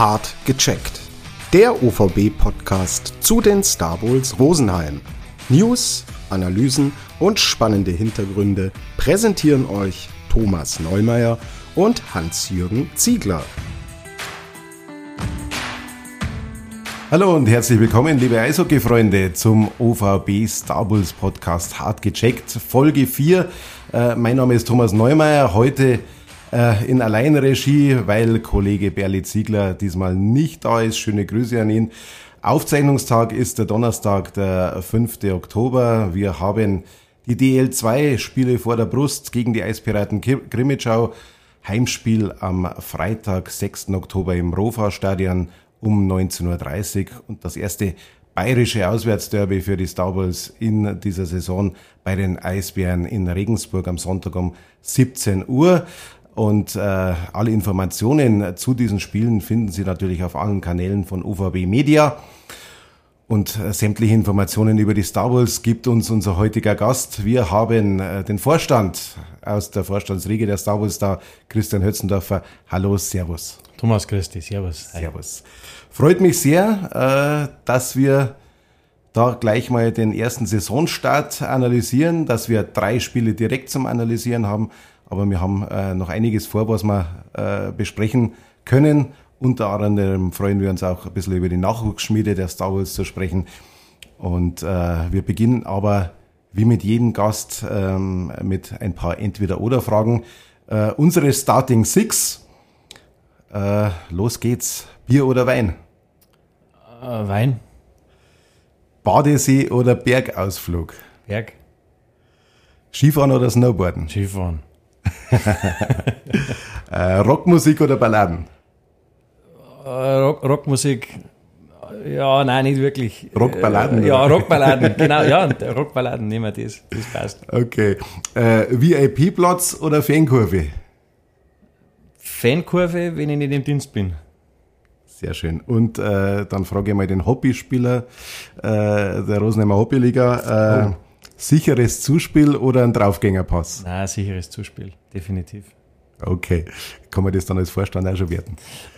Hart gecheckt. Der OVB-Podcast zu den Star Bulls Rosenheim. News, Analysen und spannende Hintergründe präsentieren euch Thomas Neumeier und Hans-Jürgen Ziegler. Hallo und herzlich willkommen, liebe Eishockey-Freunde, zum OVB Star Bulls Podcast Hart gecheckt, Folge 4. Äh, mein Name ist Thomas Neumeier, heute äh, in Alleinregie, weil Kollege Berli Ziegler diesmal nicht da ist. Schöne Grüße an ihn. Aufzeichnungstag ist der Donnerstag, der 5. Oktober. Wir haben die DL2-Spiele vor der Brust gegen die Eispiraten Grimmitschau. Heimspiel am Freitag, 6. Oktober im Rofa-Stadion um 19.30 Uhr und das erste bayerische Auswärtsderby für die Star Wars in dieser Saison bei den Eisbären in Regensburg am Sonntag um 17 Uhr. Und äh, alle Informationen zu diesen Spielen finden Sie natürlich auf allen Kanälen von UVB Media. Und äh, sämtliche Informationen über die Star Wars gibt uns unser heutiger Gast. Wir haben äh, den Vorstand aus der Vorstandsriege der Star Wars da, Christian Hötzendorfer. Hallo, Servus. Thomas Christi, Servus. Servus. Freut mich sehr, äh, dass wir da gleich mal den ersten Saisonstart analysieren, dass wir drei Spiele direkt zum Analysieren haben, aber wir haben äh, noch einiges vor, was wir äh, besprechen können. Unter anderem freuen wir uns auch ein bisschen über die Nachwuchsschmiede der Star Wars zu sprechen. Und äh, wir beginnen aber wie mit jedem Gast ähm, mit ein paar Entweder-Oder-Fragen. Äh, unsere Starting Six äh, los geht's. Bier oder Wein? Äh, Wein. Badesee oder Bergausflug? Berg. Skifahren oder Snowboarden? Skifahren. äh, Rockmusik oder Balladen? Äh, Rock, Rockmusik. Ja, nein, nicht wirklich. Rockballaden? Äh, ja, Rockballaden, genau. Ja, Rockballaden nehmen wir das. Das passt. Okay. Äh, VIP-Platz oder Fankurve? Fankurve, wenn ich nicht im Dienst bin. Sehr schön. Und äh, dann frage ich mal den Hobbyspieler äh, der Rosenheimer Hobbyliga. Äh, oh. Sicheres Zuspiel oder ein Draufgängerpass? Nein, sicheres Zuspiel, definitiv. Okay. Kann man das dann als Vorstand auch schon werden?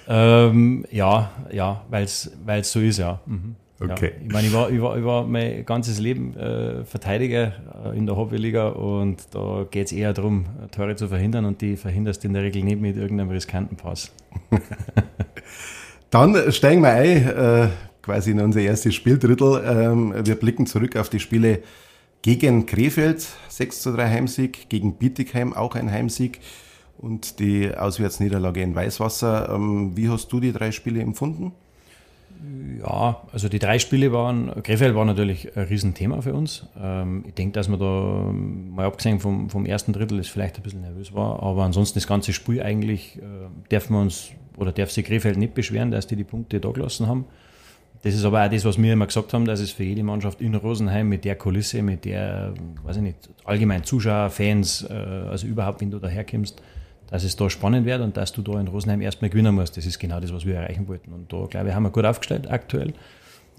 Ähm, ja, ja, weil es so ist, ja. Mhm. Okay. Ja. Ich meine, ich war, ich, war, ich war mein ganzes Leben äh, Verteidiger äh, in der Hobbyliga und da geht es eher darum, Tore zu verhindern und die verhinderst du in der Regel nicht mit irgendeinem riskanten Pass. Dann steigen wir ein, äh, quasi in unser erstes Spieldrittel. Ähm, wir blicken zurück auf die Spiele gegen Krefeld, 6 zu 3 Heimsieg, gegen Bietigheim auch ein Heimsieg und die Auswärtsniederlage in Weißwasser. Ähm, wie hast du die drei Spiele empfunden? Ja, also die drei Spiele waren, Krefeld war natürlich ein Riesenthema für uns. Ähm, ich denke, dass man da, mal abgesehen vom, vom ersten Drittel, das vielleicht ein bisschen nervös war, aber ansonsten das ganze Spiel eigentlich, äh, dürfen wir uns, oder darf sich Krefeld nicht beschweren, dass die die Punkte da gelassen haben. Das ist aber auch das, was wir immer gesagt haben, dass es für jede Mannschaft in Rosenheim mit der Kulisse, mit der, weiß ich nicht, allgemein Zuschauer, Fans, äh, also überhaupt, wenn du daherkommst, dass es da spannend wird und dass du da in Rosenheim erstmal gewinnen musst. Das ist genau das, was wir erreichen wollten. Und da, glaube ich, haben wir gut aufgestellt aktuell.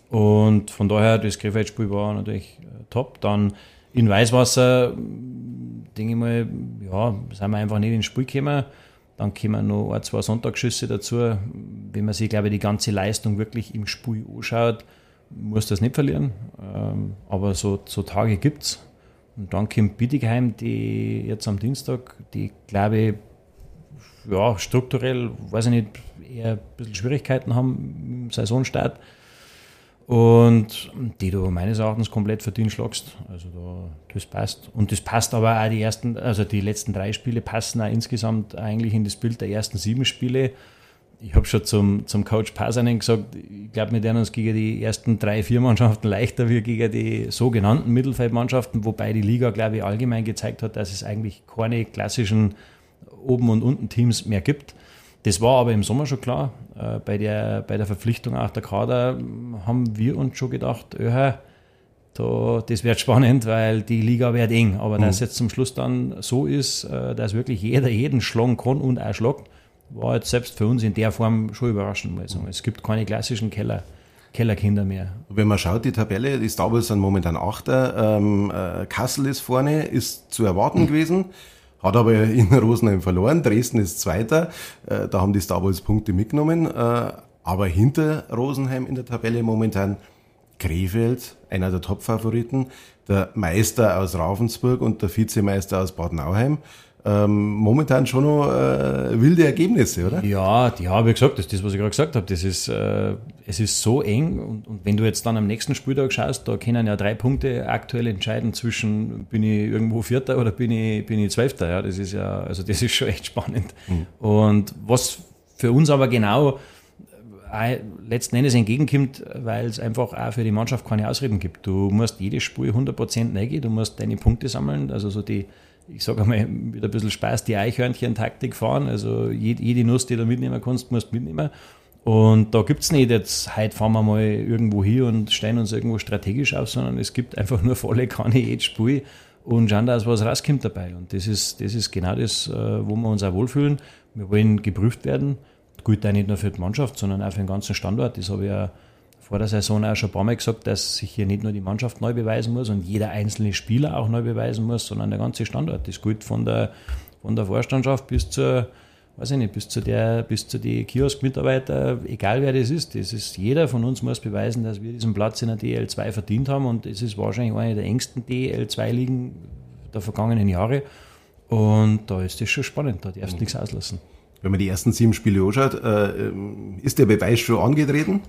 Und von daher, das Krefeld-Spiel war natürlich äh, top. Dann in Weißwasser, denke ich mal, ja, sind wir einfach nicht ins Spiel gekommen. Dann kommen noch ein, zwei Sonntagsschüsse dazu. Wenn man sich, glaube ich, die ganze Leistung wirklich im Spiel anschaut, muss das nicht verlieren. Ähm, aber so, so Tage gibt es. Und dann kommt Bietigheim, die jetzt am Dienstag, die, glaube ich, ja, strukturell, weiß ich nicht, eher ein bisschen Schwierigkeiten haben im Saisonstart. Und die du meines Erachtens komplett verdient schlagst. Also da, das passt. Und das passt aber auch die ersten, also die letzten drei Spiele passen auch insgesamt eigentlich in das Bild der ersten sieben Spiele. Ich habe schon zum, zum Coach Pasanen gesagt, ich glaube, wir werden uns gegen die ersten drei, vier Mannschaften leichter wie gegen die sogenannten Mittelfeldmannschaften, wobei die Liga, glaube ich, allgemein gezeigt hat, dass es eigentlich keine klassischen oben und unten Teams mehr gibt. Das war aber im Sommer schon klar. Äh, bei, der, bei der Verpflichtung auch der Kader haben wir uns schon gedacht, öh, da, das wird spannend, weil die Liga wird eng. Aber mhm. dass es jetzt zum Schluss dann so ist, äh, dass wirklich jeder jeden schlagen kann und auch schlagt, war jetzt selbst für uns in der Form schon überraschend. Sagen. Es gibt keine klassischen Keller. Kellerkinder mehr. Wenn man schaut, die Tabelle, die Star sind momentan Achter. Ähm, äh, Kassel ist vorne, ist zu erwarten mhm. gewesen. Hat aber in Rosenheim verloren. Dresden ist Zweiter. Äh, da haben die Star Wars Punkte mitgenommen. Äh, Aber hinter Rosenheim in der Tabelle momentan Krefeld, einer der Top-Favoriten, der Meister aus Ravensburg und der Vizemeister aus Bad Nauheim. Ähm, momentan schon noch äh, wilde Ergebnisse, oder? Ja, die habe ich gesagt, das ist das, was ich gerade gesagt habe. Das ist, äh, es ist so eng und, und, wenn du jetzt dann am nächsten Spieltag schaust, da können ja drei Punkte aktuell entscheiden zwischen bin ich irgendwo Vierter oder bin ich, bin ich Zwölfter. Ja, das ist ja, also das ist schon echt spannend. Mhm. Und was für uns aber genau äh, letzten Endes entgegenkommt, weil es einfach auch für die Mannschaft keine Ausreden gibt. Du musst jedes Spiel 100% reingehen, du musst deine Punkte sammeln, also so die ich sage einmal, mit ein bisschen Spaß die Eichhörnchen-Taktik fahren. Also jede Nuss, die du mitnehmen kannst, musst du mitnehmen. Und da gibt es nicht jetzt, heute fahren wir mal irgendwo hier und stellen uns irgendwo strategisch auf, sondern es gibt einfach nur volle Kanne jedes Spiel und schauen, dass was rauskommt dabei. Und das ist, das ist genau das, äh, wo wir uns auch wohlfühlen. Wir wollen geprüft werden. Gut, auch nicht nur für die Mannschaft, sondern auch für den ganzen Standort. Das habe ich ja vor der Saison auch schon ein paar Mal gesagt, dass sich hier nicht nur die Mannschaft neu beweisen muss und jeder einzelne Spieler auch neu beweisen muss, sondern der ganze Standort. Das gilt von der, von der Vorstandschaft bis zur, weiß ich nicht, bis zu der, bis zu die Kiosk-Mitarbeiter, egal wer das ist. Das ist, jeder von uns muss beweisen, dass wir diesen Platz in der DL2 verdient haben und es ist wahrscheinlich eine der engsten DL2-Ligen der vergangenen Jahre. Und da ist das schon spannend, da darfst du nichts auslassen. Wenn man die ersten sieben Spiele anschaut, äh, ist der Beweis schon angetreten?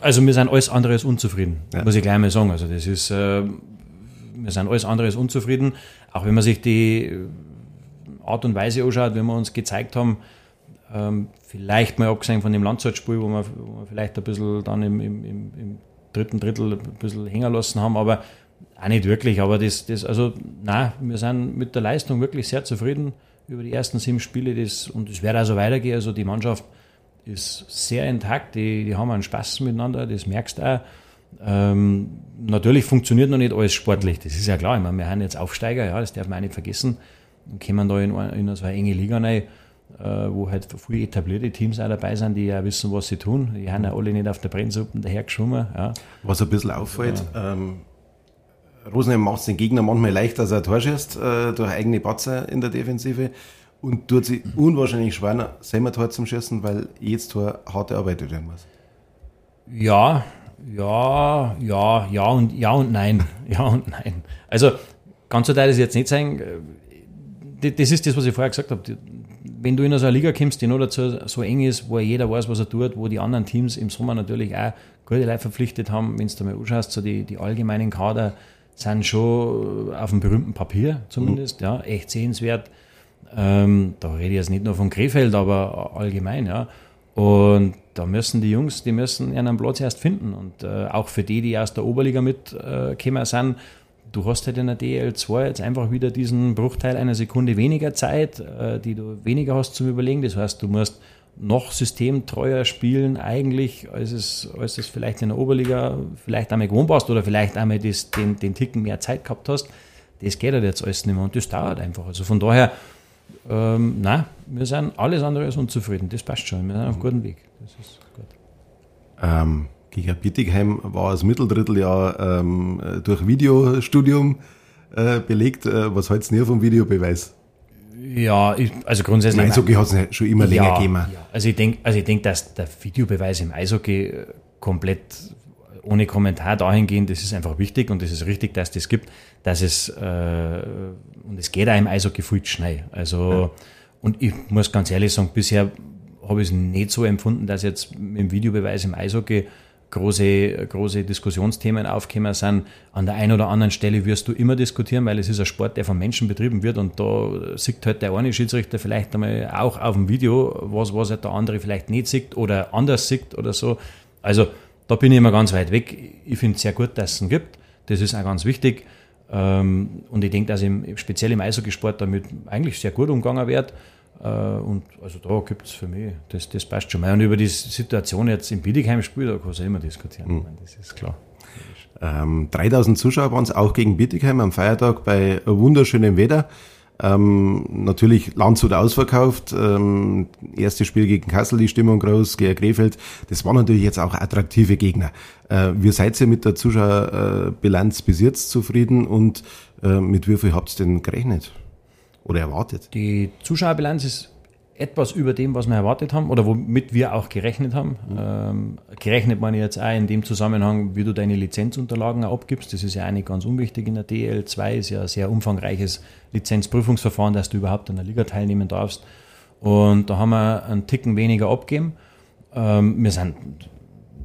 Also wir sind alles andere als unzufrieden, ja. muss ich gleich mal sagen. Also das ist, äh, wir sind alles andere als unzufrieden. Auch wenn man sich die Art und Weise anschaut, wie wir uns gezeigt haben, ähm, vielleicht mal abgesehen von dem Landzeitspiel, wo wir, wo wir vielleicht ein bisschen dann im, im, im, dritten Drittel ein bisschen hängen lassen haben, aber auch nicht wirklich. Aber das, das also, nein, wir sind mit der Leistung wirklich sehr zufrieden über die ersten sieben Spiele. Das, und es wird also weitergehen. Also die Mannschaft ist sehr intakt, die, die haben einen Spaß miteinander, das merkst du auch. Ähm, natürlich funktioniert noch nicht alles sportlich, das ist ja klar. Ich meine, wir haben jetzt Aufsteiger, ja, das darf man auch nicht vergessen. Und kommen da in, in so eine enge Liga rein, äh, wo halt viele etablierte Teams auch dabei sind, die ja wissen, was sie tun. Die haben ja alle nicht auf der Brennsuppe dahergeschwommen. Ja. Was ein bisschen auffällt, ja. ähm, Rosenheim macht es den Gegner manchmal leicht, dass er ein Tor schießt, äh, durch eigene Patzer in der Defensive und tut sich unwahrscheinlich schwer, selber Tor zum Schießen, weil jedes Tor hart erarbeitet werden muss. Ja, ja, ja, ja und ja und nein. Ja und nein. Also ganz so teil ist jetzt nicht sein. Das ist das, was ich vorher gesagt habe. Wenn du in so eine Liga kommst, die noch dazu so eng ist, wo jeder weiß, was er tut, wo die anderen Teams im Sommer natürlich auch gute Leute verpflichtet haben, wenn du mal anschaust, so die, die allgemeinen Kader sind schon auf dem berühmten Papier zumindest, mhm. ja, echt sehenswert. Ähm, da rede ich jetzt nicht nur von Krefeld, aber allgemein, ja. Und da müssen die Jungs, die müssen ihren Platz erst finden. Und äh, auch für die, die aus der Oberliga mitgekommen äh, sind, du hast halt in der DL2 jetzt einfach wieder diesen Bruchteil einer Sekunde weniger Zeit, äh, die du weniger hast zum Überlegen. Das heißt, du musst noch systemtreuer spielen eigentlich, als es, als es vielleicht in der Oberliga vielleicht einmal gewohnt warst oder vielleicht einmal das, den, den Ticken mehr Zeit gehabt hast. Das geht halt jetzt alles nicht mehr und das dauert einfach. Also von daher, ähm, nein, wir sind alles andere als unzufrieden. Das passt schon. Wir sind auf einem guten Weg. Das ist gut. Ähm, gegen Bittigheim war das Mitteldritteljahr ähm, durch Videostudium äh, belegt. Äh, was hältst du vom Videobeweis? Ja, ich, also grundsätzlich. Im Eishockey hat es schon immer länger ja, gegeben. Ja. Also ich denke, also denk, dass der Videobeweis im Eishockey äh, komplett ohne Kommentar dahingehend, das ist einfach wichtig und es ist richtig, dass das gibt, dass es, äh, und es geht auch im Eishockey viel schnell. Also, ja. und ich muss ganz ehrlich sagen, bisher habe ich es nicht so empfunden, dass jetzt im Videobeweis im Eishockey große, große Diskussionsthemen aufgekommen sind. An der einen oder anderen Stelle wirst du immer diskutieren, weil es ist ein Sport, der von Menschen betrieben wird und da sieht halt der eine Schiedsrichter vielleicht einmal auch auf dem Video, was, was halt der andere vielleicht nicht sieht oder anders sieht oder so. Also da bin ich immer ganz weit weg. Ich finde es sehr gut, dass es ihn gibt. Das ist auch ganz wichtig. Ähm, und ich denke, dass im, speziell im Eishockeysport damit eigentlich sehr gut umgegangen wird. Äh, und also da gibt es für mich, das, das passt schon mal. Und über die Situation jetzt im Bietigheim-Spiel, da kann man immer diskutieren. Mhm. Meine, das ist klar. Ähm, 3000 Zuschauer waren es auch gegen Bietigheim am Feiertag bei wunderschönem Wetter. Ähm, natürlich Landshut ausverkauft. Ähm, erstes Spiel gegen Kassel, die Stimmung groß, gegen Krefeld. Das waren natürlich jetzt auch attraktive Gegner. Äh, wie seid ihr mit der Zuschauerbilanz bis jetzt zufrieden und äh, mit wie viel habt ihr denn gerechnet oder erwartet? Die Zuschauerbilanz ist etwas über dem, was wir erwartet haben oder womit wir auch gerechnet haben. Mhm. Ähm, gerechnet man jetzt auch in dem Zusammenhang, wie du deine Lizenzunterlagen abgibst. Das ist ja eigentlich ganz unwichtig in der DL2, ist ja ein sehr umfangreiches Lizenzprüfungsverfahren, dass du überhaupt an der Liga teilnehmen darfst. Und da haben wir einen Ticken weniger abgegeben. Ähm, wir sind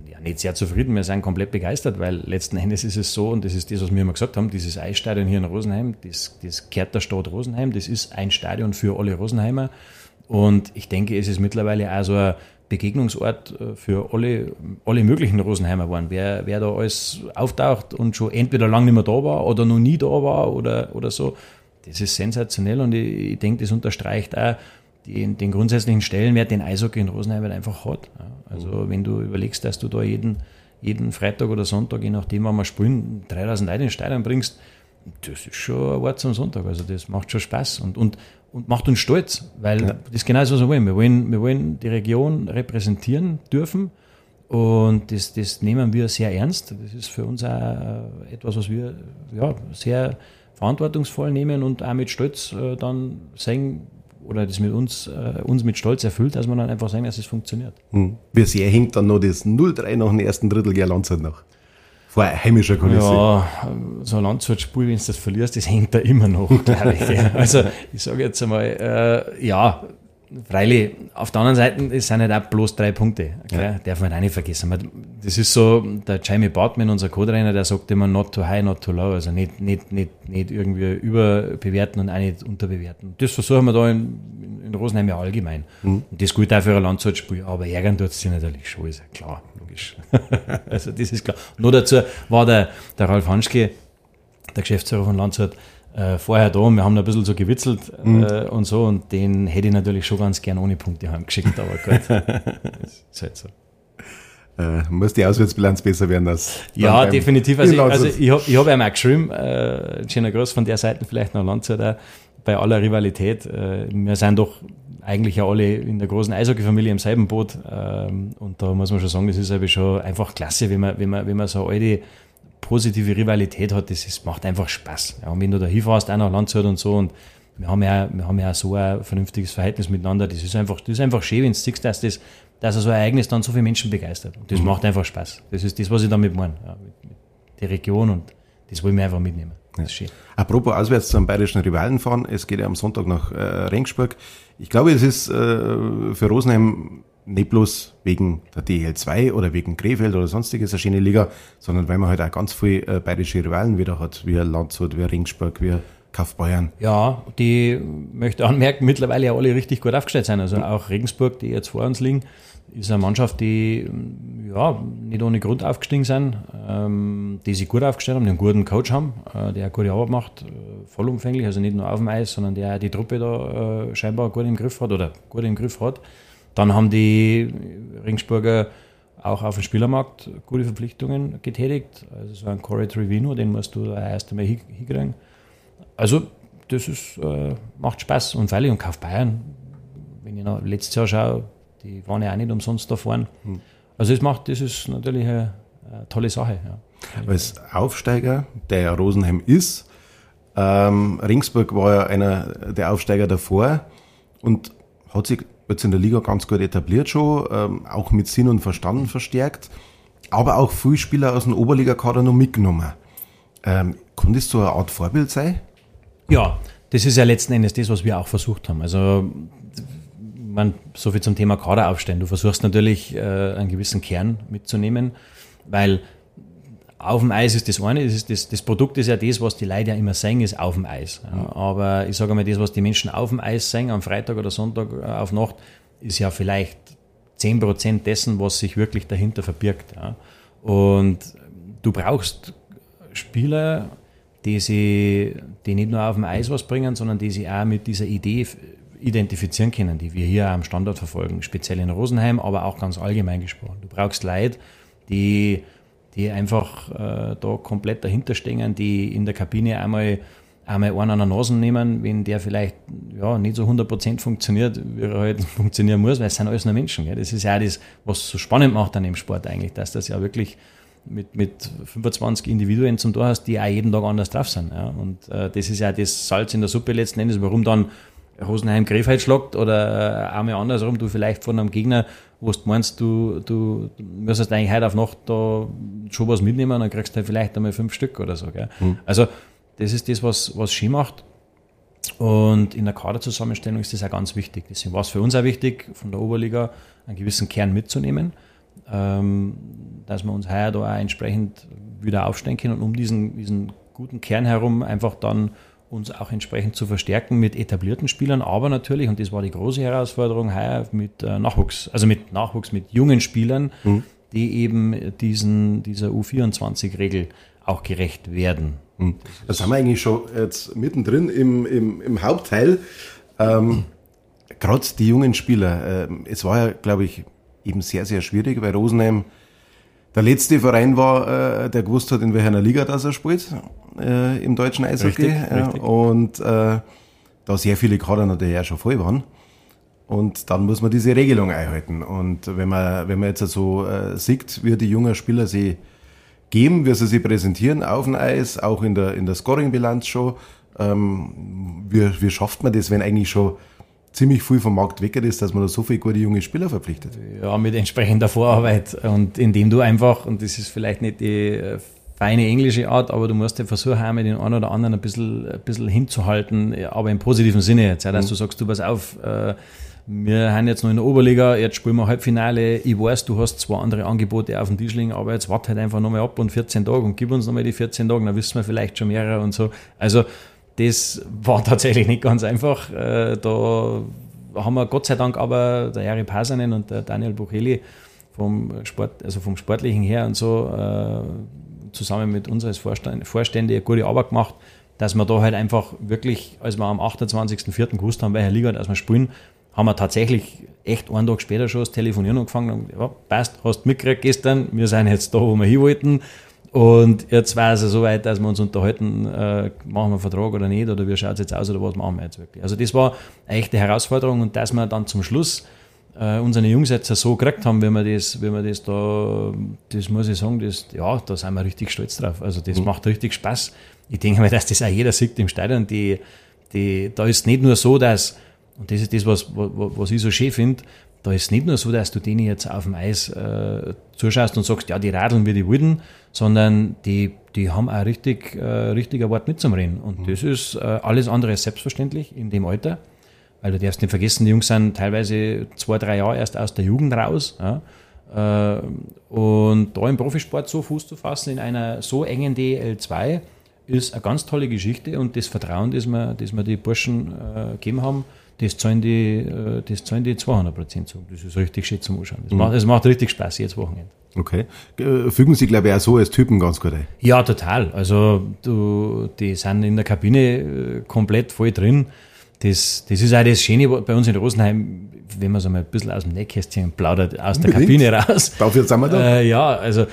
ja nicht sehr zufrieden, wir sind komplett begeistert, weil letzten Endes ist es so, und das ist das, was wir immer gesagt haben, dieses Eisstadion hier in Rosenheim, das, das kehrt der Stadt Rosenheim, das ist ein Stadion für alle Rosenheimer. Und ich denke, es ist mittlerweile auch so ein Begegnungsort äh, für alle, alle möglichen Rosenheimer waren. Wer, wer da alles auftaucht und schon entweder lange nicht mehr da war oder noch nie da war oder, oder so, das ist sensationell und ich, ich denke, das unterstreicht auch den, den grundsätzlichen Stellenwert, den Eishockey in Rosenheim halt einfach hat. Also mhm. wenn du überlegst, dass du da jeden, jeden Freitag oder Sonntag, je nachdem, wann wir spielen, 3000 Leute in den Stadion bringst, das ist schon ein Wort zum Sonntag. Also das macht schon Spaß und, und, und macht uns stolz, weil ja. das ist genau das, was wir wollen. Wir wollen, wir wollen die Region repräsentieren dürfen und das, das nehmen wir sehr ernst. Das ist für uns auch etwas, was wir ja, sehr verantwortungsvoll nehmen und auch mit Stolz äh, dann sagen, oder das mit uns, äh, uns mit Stolz erfüllt, dass man dann einfach sagen, dass es funktioniert. Hm. Wie sehr hängt dann noch das 0-3 nach dem ersten Drittel Gerlandzeit noch? Vor heimischer Kulisse. Ja, so ein Landshut-Spiel, wenn du das verlierst, das hängt da immer noch, glaube ich. Also, ich sage jetzt einmal, äh, ja, Freilich, auf der anderen Seite, es sind nicht auch bloß drei Punkte. Ja. Darf man auch nicht vergessen. Das ist so, der Jamie Bartman, unser Co-Trainer, der sagt immer not too high, not too low. Also nicht, nicht, nicht, nicht irgendwie überbewerten und auch nicht unterbewerten. Das versuchen wir da in, in Rosenheim ja allgemein. Mhm. Und das gilt auch für ein Landshutspiel. Aber ärgern tut es sich natürlich schon, ist ja klar, logisch. also das ist klar. Nur dazu war der, der Ralf Hanschke, der Geschäftsführer von Landshut, äh, vorher da und wir haben da ein bisschen so gewitzelt mhm. äh, und so und den hätte ich natürlich schon ganz gern ohne Punkte heimgeschickt, aber gut, ist halt so. Äh, muss die Auswärtsbilanz besser werden als Ja, definitiv. Also, ich, also ich habe ich hab ihm auch geschrieben, äh, schöner Gruß von der Seite vielleicht noch Landzeit auch, bei aller Rivalität. Äh, wir sind doch eigentlich ja alle in der großen Eishockey-Familie im selben Boot. Ähm, und da muss man schon sagen, das ist aber schon einfach klasse, wenn man, wenn man, wenn man so alte positive Rivalität hat, das ist, macht einfach Spaß. Ja, und wenn du da hinfährst, auch nach Landshut und so, und wir haben ja, wir haben ja so ein vernünftiges Verhältnis miteinander, das ist einfach, das ist einfach schön, wenn du siehst, dass das, dass so ein Ereignis dann so viele Menschen begeistert. Und das mhm. macht einfach Spaß. Das ist das, was ich damit meine. Ja, mit, mit der Region und das wollen wir einfach mitnehmen. Das ist schön. Apropos auswärts zum bayerischen Rivalen fahren, es geht ja am Sonntag nach äh, Rengsburg. Ich glaube, es ist äh, für Rosenheim nicht bloß wegen der DL2 oder wegen Krefeld oder sonstiges eine schöne Liga, sondern weil man halt auch ganz viele äh, bayerische Rivalen wieder hat, wie Landshut, wie Ringsburg, wie Kaufbeuern. Ja, die möchte anmerken, mittlerweile ja alle richtig gut aufgestellt sein. Also auch Regensburg, die jetzt vor uns liegen, ist eine Mannschaft, die ja, nicht ohne Grund aufgestiegen sind, ähm, die sich gut aufgestellt haben, die einen guten Coach haben, äh, der eine gute Arbeit macht, äh, vollumfänglich, also nicht nur auf dem Eis, sondern der die Truppe da äh, scheinbar gut im Griff hat oder gut im Griff hat. Dann haben die Ringsburger auch auf dem Spielermarkt gute Verpflichtungen getätigt. Also so ein Corey Trevino, den musst du erst einmal hinkriegen. Also das ist, äh, macht Spaß. Und weil ich und Kauf Bayern, wenn ich noch letztes Jahr schaue, die waren ja auch nicht umsonst da vorne. Hm. Also das macht, das ist natürlich eine, eine tolle Sache. Ja. Als Aufsteiger, der ja Rosenheim ist, ähm, Ringsburg war ja einer der Aufsteiger davor und hat sich jetzt in der Liga ganz gut etabliert schon, ähm, auch mit Sinn und Verstand verstärkt, aber auch viele Spieler aus dem Oberligakader noch mitgenommen. Ähm, kann das so eine Art Vorbild sein? Ja, das ist ja letzten Endes das, was wir auch versucht haben. Also, man, so viel zum Thema Kader aufstellen. Du versuchst natürlich äh, einen gewissen Kern mitzunehmen, weil auf dem Eis ist das eine, das, ist das, das Produkt ist ja das, was die Leute ja immer sagen, ist auf dem Eis. Ja, aber ich sage mal, das, was die Menschen auf dem Eis sagen, am Freitag oder Sonntag äh, auf Nacht, ist ja vielleicht 10% dessen, was sich wirklich dahinter verbirgt. Ja. Und du brauchst Spieler, die, sie, die nicht nur auf dem Eis was bringen, sondern die sich auch mit dieser Idee identifizieren können, die wir hier am Standort verfolgen, speziell in Rosenheim, aber auch ganz allgemein gesprochen. Du brauchst Leute, die die einfach äh, da komplett dahinter stehen, die in der Kabine einmal, einmal einen an der Nase nehmen, wenn der vielleicht ja, nicht so 100% funktioniert, wie er halt funktionieren muss, weil es sind alles nur Menschen. Gell? Das ist ja das, was so spannend macht an dem Sport eigentlich, dass das ja wirklich mit, mit 25 Individuen zum Tor hast, die auch jeden Tag anders drauf sind. Ja? Und äh, das ist ja das Salz in der Suppe letzten Endes, warum dann Rosenheim Grefheit schlagt oder einmal andersrum, du vielleicht von einem Gegner, wo du meinst, du, du, du müsstest eigentlich heute auf Nacht da schon was mitnehmen, dann kriegst du halt vielleicht einmal fünf Stück oder so. Gell? Mhm. Also das ist das, was, was Ski macht. Und in der Kaderzusammenstellung ist das auch ganz wichtig. Deswegen war es für uns auch wichtig, von der Oberliga einen gewissen Kern mitzunehmen, ähm, dass wir uns heuer da auch entsprechend wieder aufstellen können und um diesen, diesen guten Kern herum einfach dann uns auch entsprechend zu verstärken mit etablierten Spielern, aber natürlich, und das war die große Herausforderung, heuer mit äh, Nachwuchs, also mit Nachwuchs, mit jungen Spielern, mhm. die eben diesen, dieser U24-Regel auch gerecht werden. Mhm. Da sind wir eigentlich schon jetzt mittendrin im, im, im Hauptteil. Ähm, Gerade die jungen Spieler, äh, es war ja, glaube ich, eben sehr, sehr schwierig, weil Rosenheim der letzte Verein war, äh, der gewusst hat, in welcher Liga das er spielt, äh, im deutschen Eishockey. Richtig, richtig. Und äh, da sehr viele Kader natürlich auch schon voll waren. Und dann muss man diese Regelung einhalten. Und wenn man, wenn man jetzt so äh, sieht, wie die jungen Spieler sie geben, wie sie sich präsentieren auf dem Eis, auch in der, in der Scoring-Bilanz schon, ähm, wie, wie schafft man das, wenn eigentlich schon ziemlich viel vom Markt weg ist, dass man da so viele gute junge Spieler verpflichtet. Ja, mit entsprechender Vorarbeit und indem du einfach, und das ist vielleicht nicht die äh, feine englische Art, aber du musst ja versuchen, einmal den einen oder anderen ein bisschen, ein bisschen hinzuhalten, aber im positiven Sinne jetzt, ja, dass mhm. du sagst, du pass auf, äh, wir haben jetzt noch in der Oberliga, jetzt spielen wir Halbfinale. Ich weiß, du hast zwei andere Angebote auf dem Tisch liegen, aber jetzt warte halt einfach nochmal ab und 14 Tage und gib uns nochmal die 14 Tage, dann wissen wir vielleicht schon mehrere und so. Also, das war tatsächlich nicht ganz einfach. Äh, da haben wir Gott sei Dank aber der Jari Pasanen und der Daniel Bucheli vom Sport, also vom Sportlichen her und so, äh, zusammen mit uns als Vorstände eine gute Arbeit gemacht, dass wir da halt einfach wirklich, als wir am 28.04. gewusst haben, welche Liga dass wir spielen, haben wir tatsächlich echt einen Tag später schon das Telefonieren angefangen und ja, passt, hast mitgekriegt gestern, wir sind jetzt da, wo wir hin wollten und jetzt war es so weit, dass wir uns unterhalten, äh, machen wir einen Vertrag oder nicht, oder wie schaut es jetzt aus, oder was machen wir jetzt wirklich. Also das war eine echte Herausforderung und dass wir dann zum Schluss äh, unsere Jungs jetzt so gekriegt haben, wie wir das, wie wir das da, das muss ich sagen, das, ja, da sind wir richtig stolz drauf. Also das mhm. macht richtig Spaß. Ich denke mal, dass das auch jeder sieht im Stadion. Die, die, da ist nicht nur so, dass, und das ist das, was, was ich so schön finde, da ist nicht nur so, dass du denen jetzt auf dem Eis äh, zuschaust und sagst, ja, die radeln wie die Wilden, sondern die, die haben auch richtig, äh, richtig ein Wort mitzumreden. Und mhm. das ist äh, alles andere als selbstverständlich in dem Alter, weil du darfst nicht vergessen, die Jungs sind teilweise zwei, drei Jahre erst aus der Jugend raus. Ja? Äh, und da im Profisport so Fuß zu fassen in einer so engen DL2 ist eine ganz tolle Geschichte und das Vertrauen, das wir, das wir die Burschen äh, gegeben haben, das zahlen die, äh, das zahlen die 200 Prozent zu. Das ist richtig schön zum Anschauen. Das, mhm. macht, das macht richtig Spaß, jetzt Wochenende. Okay. Fügen Sie, glaube ich, auch so als Typen ganz gut ein? Ja, total. Also, du, die sind in der Kabine äh, komplett voll drin. Das, das ist auch das Schöne bei uns in Rosenheim, wenn man so mal ein bisschen aus dem Nähkästchen plaudert, aus der Kabine raus. Dafür sind wir da. Äh, ja, also,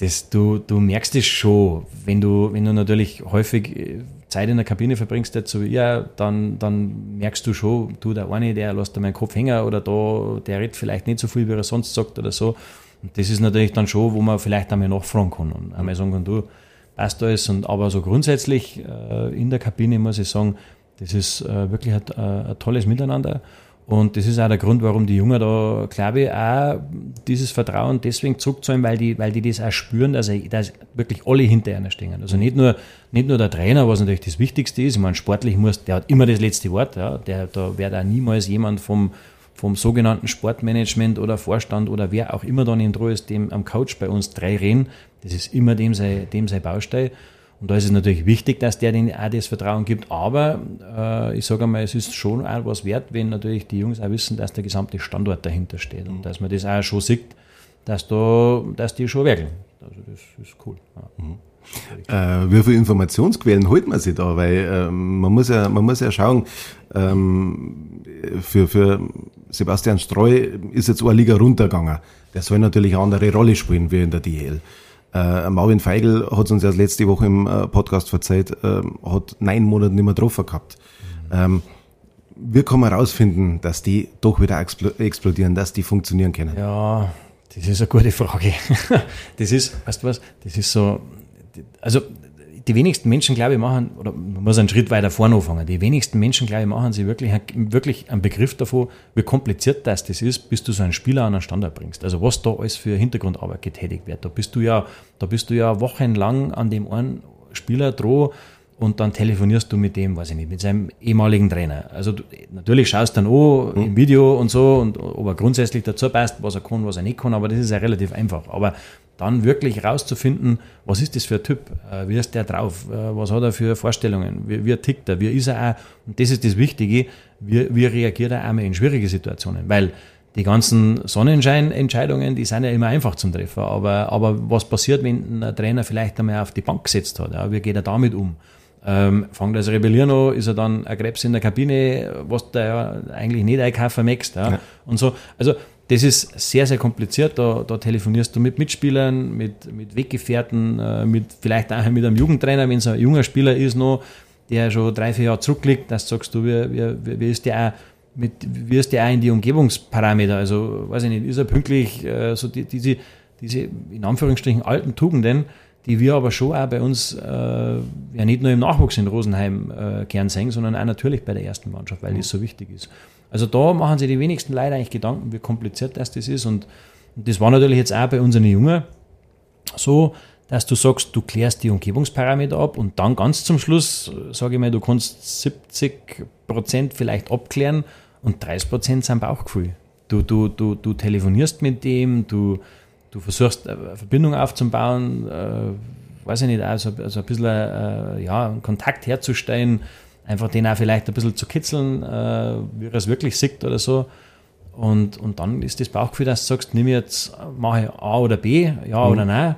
das, du, du merkst es schon, wenn du, wenn du natürlich häufig äh, Zeit in der Kabine verbringst, jetzt so wie ich, dann, dann merkst du schon, du, der eine, der lässt da meinen Kopf hängen oder da, der redet vielleicht nicht so viel, wie er sonst sagt oder so. Und das ist natürlich dann schon, wo man vielleicht einmal nachfragen kann und einmal sagen kann, du, passt alles. Und, aber so grundsätzlich äh, in der Kabine muss ich sagen, das ist äh, wirklich ein, äh, ein tolles Miteinander. Und das ist auch der Grund, warum die Jungen da, glaube ich, auch dieses Vertrauen deswegen zurückzahlen, weil die, weil die das auch spüren, dass, er, dass wirklich alle hinter einer stehen. Also nicht nur, nicht nur der Trainer, was natürlich das Wichtigste ist. Ich meine, sportlich muss, der hat immer das letzte Wort. Ja. Der, da wird auch niemals jemand vom, vom sogenannten Sportmanagement oder Vorstand oder wer auch immer dann in Droh ist, dem am Coach bei uns drei reden. Das ist immer dem sein, dem sein Baustein. Und da ist es natürlich wichtig, dass der denen auch das Vertrauen gibt. Aber äh, ich sage einmal, es ist schon auch was wert, wenn natürlich die Jungs auch wissen, dass der gesamte Standort dahinter steht und dass man das auch schon sieht, dass, da, dass die schon wirken. Also das ist cool. Ja. Mhm. Äh, wie viele Informationsquellen holt man sich da? Weil ähm, man, muss ja, man muss ja schauen, ähm, für, für Sebastian Streu ist jetzt eine Liga runtergegangen. Der soll natürlich eine andere Rolle spielen wie in der DL. Äh, Marvin Feigl hat uns ja letzte Woche im äh, Podcast verzeiht, äh, hat neun Monate nicht mehr getroffen gehabt. Mhm. Ähm, wie kann man herausfinden, dass die doch wieder explodieren, dass die funktionieren können? Ja, das ist eine gute Frage. das ist, weißt du was, das ist so, also die wenigsten Menschen, glaube ich, machen, oder man muss einen Schritt weiter vorne anfangen, die wenigsten Menschen, glaube ich, machen sich wirklich, wirklich einen Begriff davon, wie kompliziert das, das ist, bis du so einen Spieler an einen Standard bringst. Also was da alles für Hintergrundarbeit getätigt wird. Da bist du ja, da bist du ja wochenlang an dem einen Spieler droh und dann telefonierst du mit dem, weiß ich nicht, mit seinem ehemaligen Trainer. Also du, natürlich schaust dann an mhm. im Video und so und ob er grundsätzlich dazu passt, was er kann, was er nicht kann, aber das ist ja relativ einfach. Aber dann wirklich rauszufinden, was ist das für ein Typ, äh, wie ist der drauf, äh, was hat er für Vorstellungen, wie, wie tickt er, wie ist er auch, und das ist das Wichtige, wie, wie reagiert er einmal in schwierige Situationen, weil die ganzen Sonnenscheinentscheidungen, die sind ja immer einfach zum Treffen, aber, aber was passiert, wenn ein Trainer vielleicht einmal auf die Bank gesetzt hat, ja, wie geht er damit um? Ähm, fängt das Rebellieren an, ist er dann ein Krebs in der Kabine, was der ja eigentlich nicht einkaufen möchte, ja, ja. und so, also das ist sehr, sehr kompliziert. Da, da telefonierst du mit Mitspielern, mit, mit Weggefährten, äh, mit, vielleicht auch mit einem Jugendtrainer, wenn es ein junger Spieler ist, noch, der schon drei, vier Jahre zurückliegt, dass du sagst, du, wie, wie, wie ist der auch mit, wie ist der auch in die Umgebungsparameter? Also, weiß ich nicht, ist er pünktlich, äh, so die, diese, diese, in Anführungsstrichen, alten Tugenden, die wir aber schon auch bei uns äh, ja nicht nur im Nachwuchs in Rosenheim äh, gern sehen, sondern auch natürlich bei der ersten Mannschaft, weil mhm. das so wichtig ist. Also da machen sich die wenigsten Leute eigentlich Gedanken, wie kompliziert das, das ist. Und, das war natürlich jetzt auch bei unseren Jungen so, dass du sagst, du klärst die Umgebungsparameter ab und dann ganz zum Schluss, sage ich mal, du kannst 70 Prozent vielleicht abklären und 30 Prozent sind Bauchgefühl. Du, du, du, du telefonierst mit dem, du, du versuchst eine Verbindung aufzubauen, äh, weiß ich nicht, also, also ein bisschen äh, ja, einen Kontakt herzustellen einfach den auch vielleicht ein bisschen zu kitzeln, äh, wie er es wirklich sieht oder so. Und, und dann ist das Bauchgefühl, dass du sagst, nimm jetzt, mache ich A oder B, ja mhm. oder nein.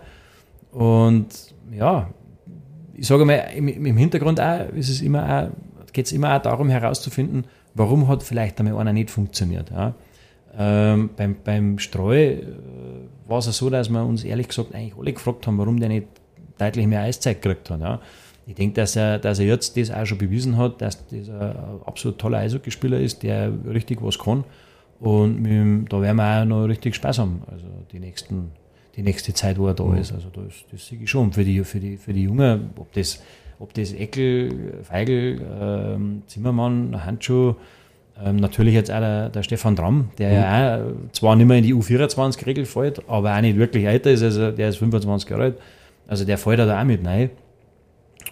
Und ja, ich sage mal, im, im Hintergrund auch, ist es immer geht es immer auch darum herauszufinden, warum hat vielleicht einmal einer nicht funktioniert. Ja. Ähm, beim, beim Streu äh, war es so, dass wir uns ehrlich gesagt eigentlich alle gefragt haben, warum der nicht deutlich mehr Eiszeit gekriegt hat. Ja. Ich denke, dass er, dass er jetzt das auch schon bewiesen hat, dass das ein absolut toller Eishockeyspieler ist, der richtig was kann. Und ihm, da werden wir auch noch richtig Spaß haben. Also die, nächsten, die nächste Zeit, wo er da mhm. ist. Also das, das sehe ich schon. Für die, für die, für die Jungen, ob das, ob das Eckel, Feigl, ähm, Zimmermann, Handschuh, ähm, natürlich jetzt auch der, der Stefan Dramm, der mhm. ja auch zwar nicht mehr in die U24-Regel fällt, aber auch nicht wirklich älter ist, also der ist 25 Jahre alt. Also der fällt da auch mit rein.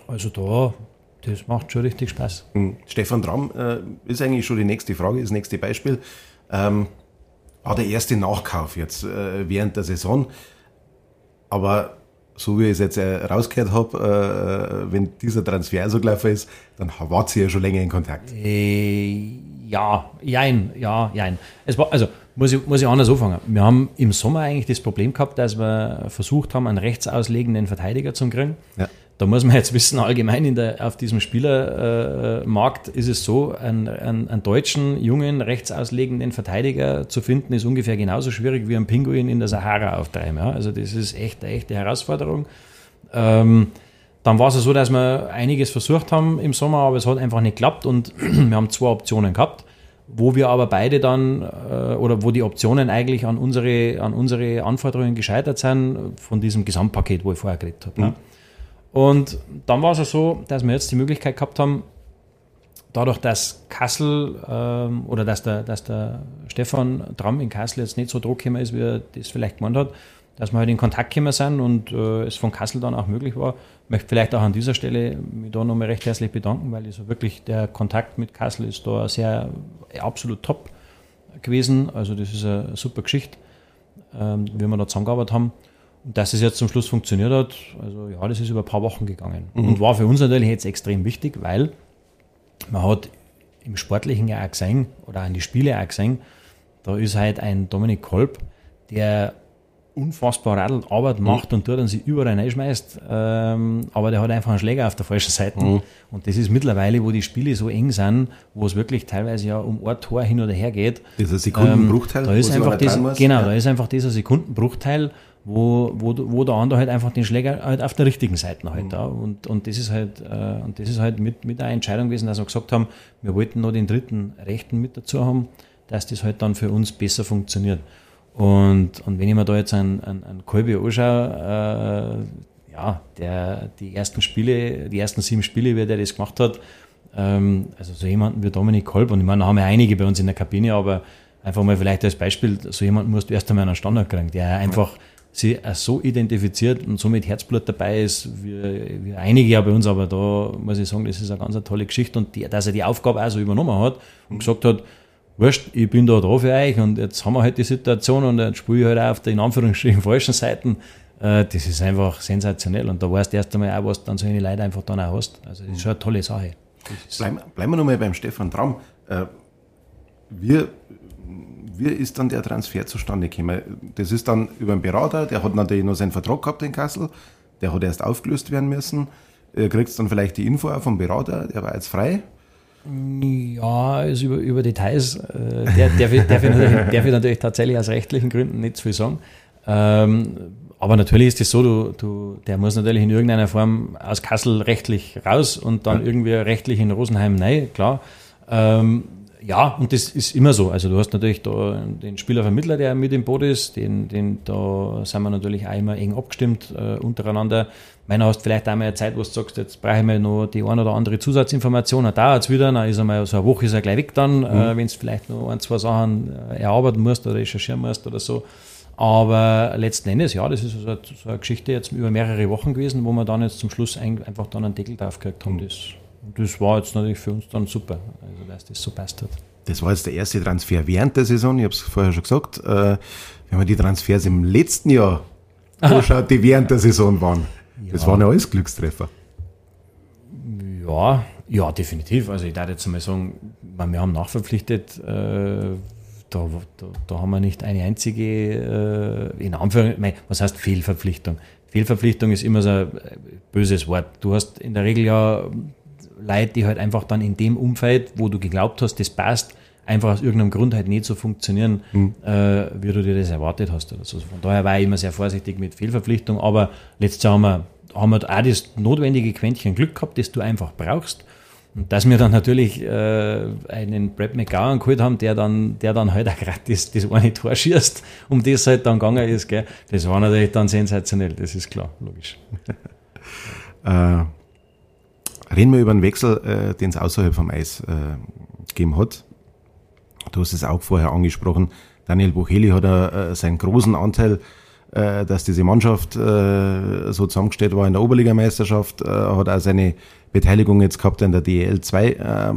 Also da, das macht schon richtig Spaß. Mhm. Stefan Dramm äh, ist eigentlich schon die nächste Frage, das nächste Beispiel. Ähm, war der erste Nachkauf jetzt äh, während der Saison. Aber so wie ich es jetzt äh, rausgehört habe, äh, wenn dieser Transfer so gelaufen ist, dann wart sie ja schon länger in Kontakt. Äh, ja, jein, ja, jein. Es war, also muss ich, muss ich anders anfangen. Wir haben im Sommer eigentlich das Problem gehabt, dass wir versucht haben, einen rechtsauslegenden Verteidiger zu kriegen. Ja. Da muss man jetzt wissen, allgemein in der, auf diesem Spielermarkt ist es so, einen, einen, einen deutschen, jungen, rechtsauslegenden Verteidiger zu finden, ist ungefähr genauso schwierig wie ein Pinguin in der Sahara auftreiben. Ja? Also das ist echt eine echte Herausforderung. Ähm, dann war es so, dass wir einiges versucht haben im Sommer, aber es hat einfach nicht geklappt und wir haben zwei Optionen gehabt, wo wir aber beide dann äh, oder wo die Optionen eigentlich an unsere, an unsere Anforderungen gescheitert sind von diesem Gesamtpaket, wo ich vorher geredet habe. Mhm. Und dann war es so, dass wir jetzt die Möglichkeit gehabt haben, dadurch, dass Kassel ähm, oder dass der, dass der Stefan Tramm in Kassel jetzt nicht so Druck ist, wie er das vielleicht gemeint hat, dass wir halt in Kontakt gekommen sind und äh, es von Kassel dann auch möglich war. Ich möchte vielleicht auch an dieser Stelle mich da nochmal recht herzlich bedanken, weil also wirklich der Kontakt mit Kassel ist da sehr absolut top gewesen. Also das ist eine super Geschichte, ähm, wie wir da zusammengearbeitet haben. Dass es jetzt zum Schluss funktioniert hat, also ja, das ist über ein paar Wochen gegangen. Mhm. Und war für uns natürlich jetzt extrem wichtig, weil man hat im Sportlichen ja auch gesehen, oder an die Spiele auch gesehen, da ist halt ein Dominik Kolb, der unfassbar Radl Arbeit mhm. macht mhm. und tut und sich überall reinschmeißt, ähm, aber der hat einfach einen Schläger auf der falschen Seite. Mhm. Und das ist mittlerweile, wo die Spiele so eng sind, wo es wirklich teilweise ja um ein Tor hin oder her geht. Dieser Sekundenbruchteil. Ähm, da ist einfach das, genau, ja. da ist einfach dieser Sekundenbruchteil wo, wo, wo der andere halt einfach den Schläger halt auf der richtigen Seite halt mhm. da. Und, und das ist halt, äh, und das ist halt mit, mit einer Entscheidung gewesen, dass wir gesagt haben, wir wollten noch den dritten Rechten mit dazu haben, dass das halt dann für uns besser funktioniert. Und, und wenn ich mir da jetzt einen, einen, einen Kolbe anschaue, äh, ja, der, die ersten Spiele, die ersten sieben Spiele, wie der das gemacht hat, ähm, also so jemanden wie Dominik Kolb, und ich meine, da haben wir einige bei uns in der Kabine, aber einfach mal vielleicht als Beispiel, so jemanden musst du erst einmal einen Standard kriegen, der einfach sich so identifiziert und so mit Herzblut dabei ist, wie, wie einige ja bei uns, aber da muss ich sagen, das ist eine ganz eine tolle Geschichte und die, dass er die Aufgabe auch so übernommen hat und gesagt hat, wurscht, ich bin da da für euch und jetzt haben wir halt die Situation und jetzt spiele ich halt auch auf den in Anführungsstrichen falschen Seiten. Äh, das ist einfach sensationell und da weißt du erst einmal auch, was dann so eine Leute einfach dann auch hast. Also das ist schon eine tolle Sache. Bleiben, bleiben wir nochmal beim Stefan Traum. Äh, wir wie ist dann der Transfer zustande gekommen? Das ist dann über einen Berater, der hat natürlich noch seinen Vertrag gehabt in Kassel, der hat erst aufgelöst werden müssen. Ihr kriegt dann vielleicht die Info vom Berater, der war jetzt frei. Ja, also über, über Details äh, der, darf, ich, darf, ich natürlich, darf ich natürlich tatsächlich aus rechtlichen Gründen nicht zu viel sagen. Ähm, aber natürlich ist es so, du, du, der muss natürlich in irgendeiner Form aus Kassel rechtlich raus und dann irgendwie rechtlich in Rosenheim rein, klar. Ähm, ja, und das ist immer so. Also du hast natürlich da den Spielervermittler, der mit im Boot ist, den, den, da sind wir natürlich auch immer eng abgestimmt äh, untereinander. Meiner hast vielleicht einmal eine Zeit, wo du sagst, jetzt brauche ich mal noch die eine oder andere Zusatzinformation, dann dauert es wieder, dann ist einmal so eine Woche ist er gleich weg dann, äh, mhm. äh, wenn du vielleicht noch ein, zwei Sachen äh, erarbeiten musst oder recherchieren musst oder so. Aber letzten Endes, ja, das ist so eine, so eine Geschichte jetzt über mehrere Wochen gewesen, wo wir dann jetzt zum Schluss einfach dann einen Deckel drauf gekriegt haben. Mhm. Das das war jetzt natürlich für uns dann super, also dass das so passt hat. Das war jetzt der erste Transfer während der Saison, ich habe es vorher schon gesagt. Äh, wenn man die Transfers im letzten Jahr anschaut, die während der Saison waren, ja. das waren ja alles Glückstreffer. Ja, ja, definitiv. Also ich darf jetzt mal sagen, wir haben nachverpflichtet, äh, da, da, da, haben wir nicht eine einzige, äh, in Anführungszeichen, was heißt Fehlverpflichtung? Fehlverpflichtung ist immer so ein böses Wort. Du hast in der Regel ja Leute, die halt einfach dann in dem Umfeld, wo du geglaubt hast, das passt, einfach aus irgendeinem Grund halt nicht so funktionieren, mhm. äh, wie du dir das erwartet hast. Oder so. Von daher war ich immer sehr vorsichtig mit Fehlverpflichtung, aber letztes Jahr haben wir, haben wir auch das notwendige Quäntchen Glück gehabt, das du einfach brauchst. Und dass wir dann natürlich äh, einen Brad McGowan geholt haben, der dann, der dann halt auch gerade das, das eine Tor schießt, um das halt dann gegangen ist, gell? das war natürlich dann sensationell, das ist klar, logisch. äh, Reden wir über einen Wechsel, äh, den es außerhalb vom Eis äh, gegeben hat. Du hast es auch vorher angesprochen. Daniel Bucheli hat äh, seinen großen Anteil, äh, dass diese Mannschaft äh, so zusammengestellt war in der Oberligameisterschaft, äh, hat auch seine Beteiligung jetzt gehabt in der DEL 2 äh,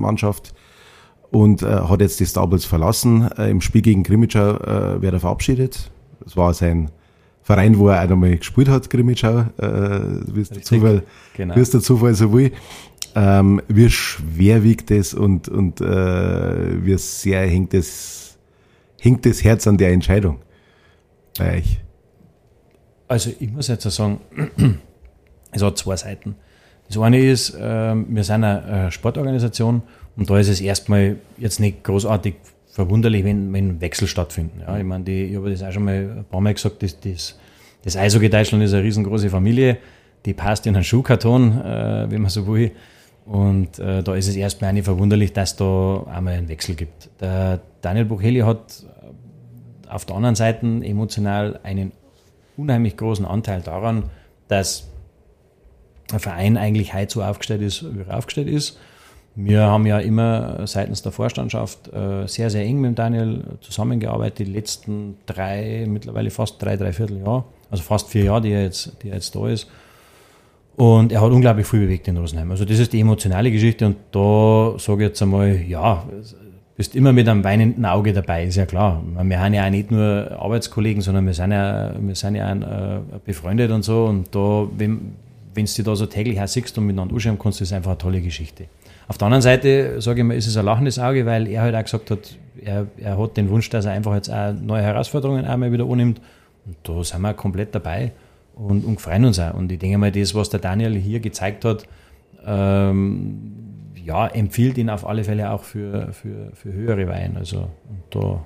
und äh, hat jetzt die Stables verlassen. Äh, Im Spiel gegen Grimmitschau äh, wird er verabschiedet. Das war sein Verein, wo er auch einmal gespielt hat, Grimmitschau, äh, wie es der Zufall, genau. wie es der Zufall so will. Ähm, wie schwer wiegt es und, und äh, wie sehr hängt das, hängt das Herz an der Entscheidung bei euch? Also ich muss jetzt sagen, es hat zwei Seiten. Das eine ist, äh, wir sind eine Sportorganisation und da ist es erstmal jetzt nicht großartig verwunderlich, wenn, wenn Wechsel stattfinden. Ja, ich meine, ich habe das auch schon mal ein paar Mal gesagt, das, das, das Eishockey Deutschland ist eine riesengroße Familie, die passt in einen Schuhkarton, äh, wenn man so will. Und äh, da ist es erstmal nicht verwunderlich, dass da einmal einen Wechsel gibt. Der Daniel Bucheli hat auf der anderen Seite emotional einen unheimlich großen Anteil daran, dass der Verein eigentlich heute so aufgestellt ist, wie er aufgestellt ist. Wir haben ja immer seitens der Vorstandschaft äh, sehr, sehr eng mit Daniel zusammengearbeitet, die letzten drei, mittlerweile fast drei, dreiviertel Jahre, also fast vier Jahre, die er jetzt, die er jetzt da ist. Und er hat unglaublich viel bewegt in Rosenheim. Also das ist die emotionale Geschichte und da sage ich jetzt einmal, ja, bist immer mit einem weinenden Auge dabei, ist ja klar. Wir haben ja auch nicht nur Arbeitskollegen, sondern wir sind ja, wir sind ja auch, äh, befreundet und so. Und da, wenn, wenn du dich da so täglich auch siehst und miteinander anschauen kannst, ist einfach eine tolle Geschichte. Auf der anderen Seite, sage ich mal, ist es ein lachendes Auge, weil er halt auch gesagt hat, er, er hat den Wunsch, dass er einfach jetzt auch neue Herausforderungen einmal wieder annimmt. Und da sind wir komplett dabei und, und freuen uns auch. Und ich denke mal, das, was der Daniel hier gezeigt hat, ähm, ja, empfiehlt ihn auf alle Fälle auch für, für, für höhere Weihen. Also da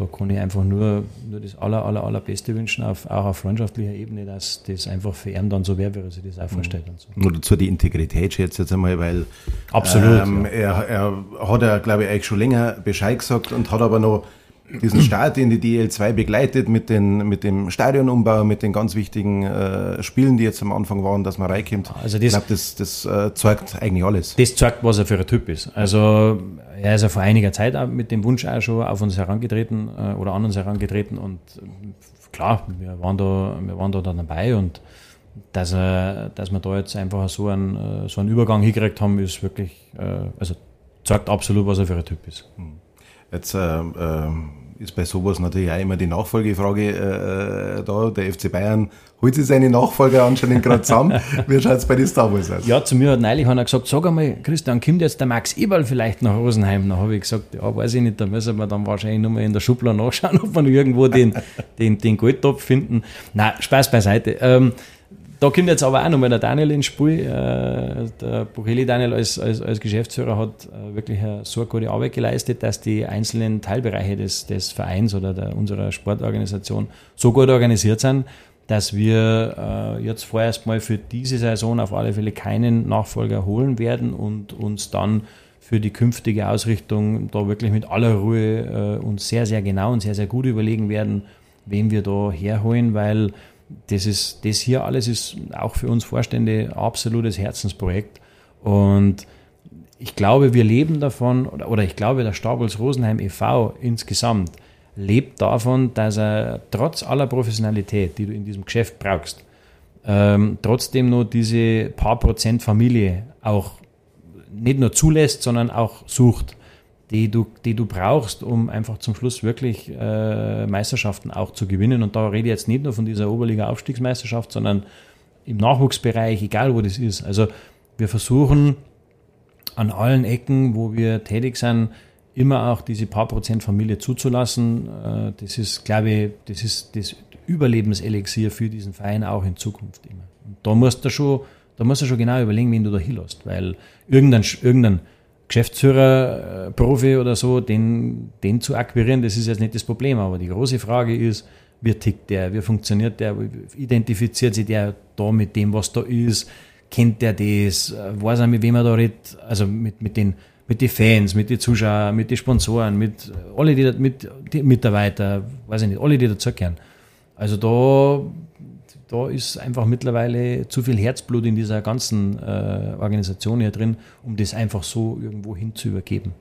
da kann ich einfach nur, nur das aller, aller, allerbeste wünschen, auf, auch auf freundschaftlicher Ebene, dass das einfach für ihn dann so wäre, wie er sich das auch vorstellt. Und so. Nur dazu die Integrität schätze jetzt einmal, weil Absolut, ähm, ja. er, er hat ja, glaube ich, eigentlich schon länger Bescheid gesagt und hat aber noch diesen Start in die DL2 begleitet mit, den, mit dem Stadionumbau, mit den ganz wichtigen äh, Spielen, die jetzt am Anfang waren, dass man reinkommt. Also das, ich glaube, das, das äh, zeigt eigentlich alles. Das zeigt, was er für ein Typ ist. Also er ist ja vor einiger Zeit auch mit dem Wunsch auch schon auf uns herangetreten äh, oder an uns herangetreten und äh, klar, wir waren da, wir waren da dann dabei und dass, er, dass wir da jetzt einfach so einen, äh, so einen Übergang hingekriegt haben, ist wirklich, äh, also zeigt absolut, was er für ein Typ ist. Hm. Jetzt äh, äh, ist bei sowas natürlich auch immer die Nachfolgefrage äh, da. Der FC Bayern holt sich seine Nachfolger anscheinend gerade zusammen. Wie schaut es bei den Star Wars aus? Ja, zu mir hat neulich einer gesagt, sag einmal, Christian, kommt jetzt der Max Eberl vielleicht nach Rosenheim? Dann habe ich gesagt, ja, weiß ich nicht, da müssen wir dann wahrscheinlich nochmal in der Schublade nachschauen, ob wir irgendwo den, den, den Goldtopf finden. Nein, Spaß beiseite. Ähm, da kommt jetzt aber auch nochmal der Daniel ins Spiel. Äh, der Bucheli Daniel als, als, als Geschäftsführer hat äh, wirklich so eine gute Arbeit geleistet, dass die einzelnen Teilbereiche des, des Vereins oder der, unserer Sportorganisation so gut organisiert sind, dass wir äh, jetzt vorerst mal für diese Saison auf alle Fälle keinen Nachfolger holen werden und uns dann für die künftige Ausrichtung da wirklich mit aller Ruhe äh, uns sehr, sehr genau und sehr, sehr gut überlegen werden, wen wir da herholen, weil das ist, das hier alles ist auch für uns Vorstände absolutes Herzensprojekt. Und ich glaube, wir leben davon, oder, oder ich glaube, der Stabels Rosenheim e.V. insgesamt lebt davon, dass er trotz aller Professionalität, die du in diesem Geschäft brauchst, ähm, trotzdem nur diese paar Prozent Familie auch nicht nur zulässt, sondern auch sucht die du, die du brauchst, um einfach zum Schluss wirklich äh, Meisterschaften auch zu gewinnen. Und da rede ich jetzt nicht nur von dieser Oberliga-Aufstiegsmeisterschaft, sondern im Nachwuchsbereich, egal wo das ist. Also wir versuchen an allen Ecken, wo wir tätig sind, immer auch diese paar Prozent Familie zuzulassen. Äh, das ist, glaube ich, das ist das Überlebenselixier für diesen Verein auch in Zukunft immer. Und da musst du schon, da musst du schon genau überlegen, wen du da hinlässt, weil irgendein, irgendein Geschäftsführer, äh, Profi oder so, den, den zu akquirieren, das ist jetzt nicht das Problem. Aber die große Frage ist, wie tickt der, wie funktioniert der, identifiziert sich der da mit dem, was da ist, kennt der das, weiß er, mit wem er da redet, also mit, mit den mit den Fans, mit den Zuschauern, mit den Sponsoren, mit alle, die mit die Mitarbeiter, weiß ich nicht, alle, die dazugehören. Also da da ist einfach mittlerweile zu viel Herzblut in dieser ganzen äh, Organisation hier drin, um das einfach so irgendwo hin zu übergeben.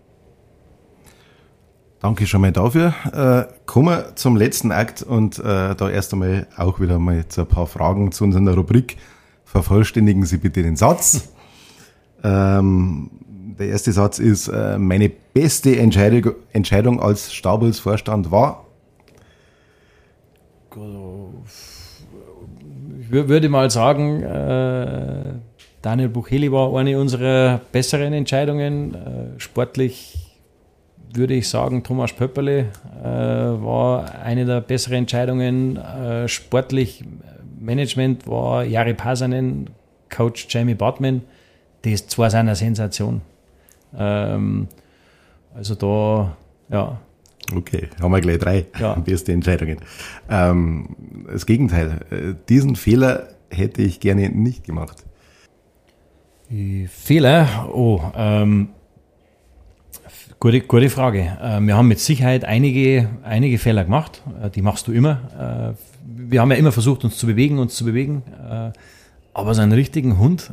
Danke schon mal dafür. Äh, kommen wir zum letzten Akt und äh, da erst einmal auch wieder mal zu ein paar Fragen zu unserer Rubrik. Vervollständigen Sie bitte den Satz. Ähm, der erste Satz ist, äh, meine beste Entscheidung, Entscheidung als Stabels Vorstand war? Würde mal sagen, äh, Daniel Bucheli war eine unserer besseren Entscheidungen. Äh, sportlich würde ich sagen, Thomas Pöpperle äh, war eine der besseren Entscheidungen. Äh, sportlich Management war Jari Pasanen, Coach Jamie Bartman. Das zwei sind eine Sensation. Ähm, also da, ja, Okay, haben wir gleich drei ja. beste Entscheidungen. Ähm, das Gegenteil, äh, diesen Fehler hätte ich gerne nicht gemacht. Fehler? Oh, ähm, gute, gute Frage. Äh, wir haben mit Sicherheit einige, einige Fehler gemacht. Äh, die machst du immer. Wir haben ja immer versucht, uns zu bewegen, uns zu bewegen. Aber so einen richtigen Hund,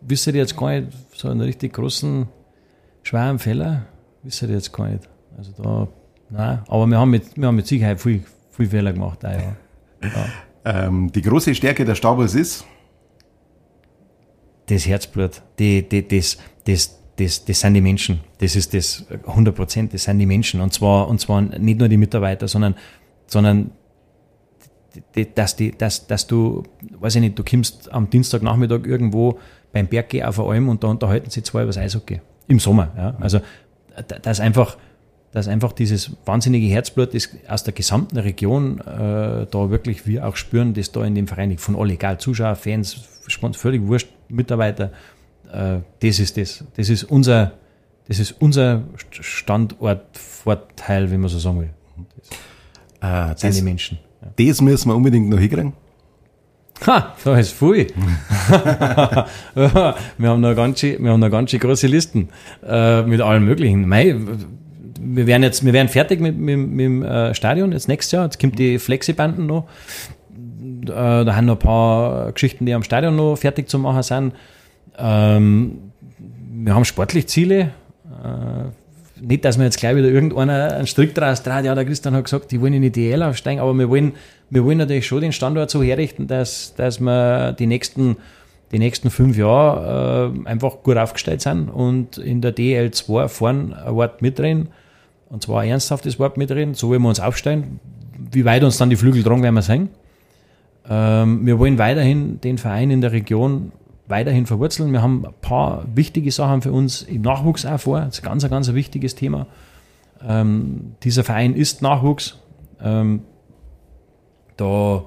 wisst ihr jetzt gar nicht, so einen richtig großen, schweren Fehler, wisst ihr jetzt gar nicht. Also da, nein, aber wir haben mit, wir haben mit Sicherheit viel, viel Fehler gemacht. Auch, ja. ja. Ähm, die große Stärke der Stabels ist? Das Herzblut. Die, die, das, das, das, das sind die Menschen. Das ist das 100 Prozent, das sind die Menschen. Und zwar, und zwar nicht nur die Mitarbeiter, sondern, sondern dass, die, dass, dass du, weiß ich nicht, du kommst am Dienstagnachmittag irgendwo beim Berggeh auf der Alm und da unterhalten sich zwei über das Eishockey. Im Sommer. Ja. Also, das einfach, dass einfach dieses wahnsinnige Herzblut ist aus der gesamten Region äh, da wirklich wir auch spüren, dass da in dem Verein von alle, egal Zuschauer, Fans, völlig wurscht, Mitarbeiter, äh, das ist das. Das ist unser, das ist unser Standortvorteil, wenn man so sagen will. Das äh, das, die Menschen. Ja. Das müssen wir unbedingt noch hinkriegen. Ha, da ist viel. wir haben noch ganz, wir haben noch ganz große Listen äh, mit allen möglichen. Mei, wir werden jetzt, wir werden fertig mit, mit, mit dem äh, Stadion jetzt nächstes Jahr. Jetzt kommt die Flexibanden noch. Äh, da haben noch ein paar Geschichten, die am Stadion noch fertig zu machen sind. Ähm, wir haben sportlich Ziele. Äh, nicht, dass wir jetzt gleich wieder irgendeiner einen Strick draus dreht. Ja, der Christian hat gesagt, die wollen in die DL aufsteigen, aber wir wollen, wir wollen natürlich schon den Standort so herrichten, dass, dass wir die nächsten, die nächsten fünf Jahre äh, einfach gut aufgestellt sind und in der DL2 vorn ein Wort mitreden. Und zwar ein ernsthaftes Wort mitreden, so wie wir uns aufstellen. Wie weit uns dann die Flügel tragen, werden wir sehen. Ähm, wir wollen weiterhin den Verein in der Region weiterhin verwurzeln. Wir haben ein paar wichtige Sachen für uns im Nachwuchs auch vor. Das ist ein ganz, ganz wichtiges Thema. Ähm, dieser Verein ist Nachwuchs. Ähm, da,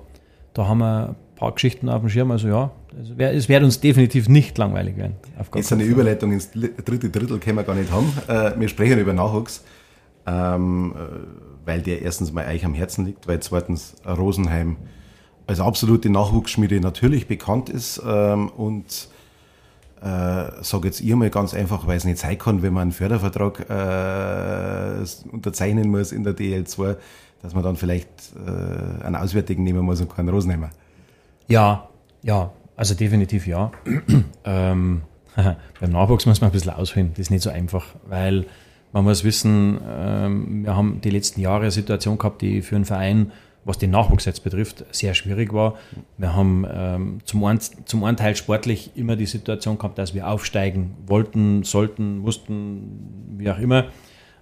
da haben wir ein paar Geschichten auf dem Schirm. Also ja, es, wär, wird uns definitiv nicht langweilig werden. Jetzt eine Überleitung ins dritte Drittel können wir gar nicht haben. Äh, wir sprechen über Nachwuchs, ähm, äh, weil der erstens mal euch am Herzen liegt, weil zweitens Rosenheim als absolute Nachwuchsschmiede natürlich bekannt ist ähm, und äh, sage jetzt ihr mal ganz einfach, weil es nicht sein kann, wenn man einen Fördervertrag äh, unterzeichnen muss in der DL2, dass man dann vielleicht äh, einen Auswärtigen nehmen muss und keinen Rosenheimer. Ja, ja, also definitiv ja. ähm, beim Nachwuchs muss man ein bisschen ausholen, das ist nicht so einfach, weil man muss wissen, ähm, wir haben die letzten Jahre eine Situation gehabt, die für einen Verein was den Nachwuchs jetzt betrifft, sehr schwierig war. Wir haben ähm, zum, einen, zum einen Teil sportlich immer die Situation gehabt, dass wir aufsteigen wollten, sollten, mussten, wie auch immer.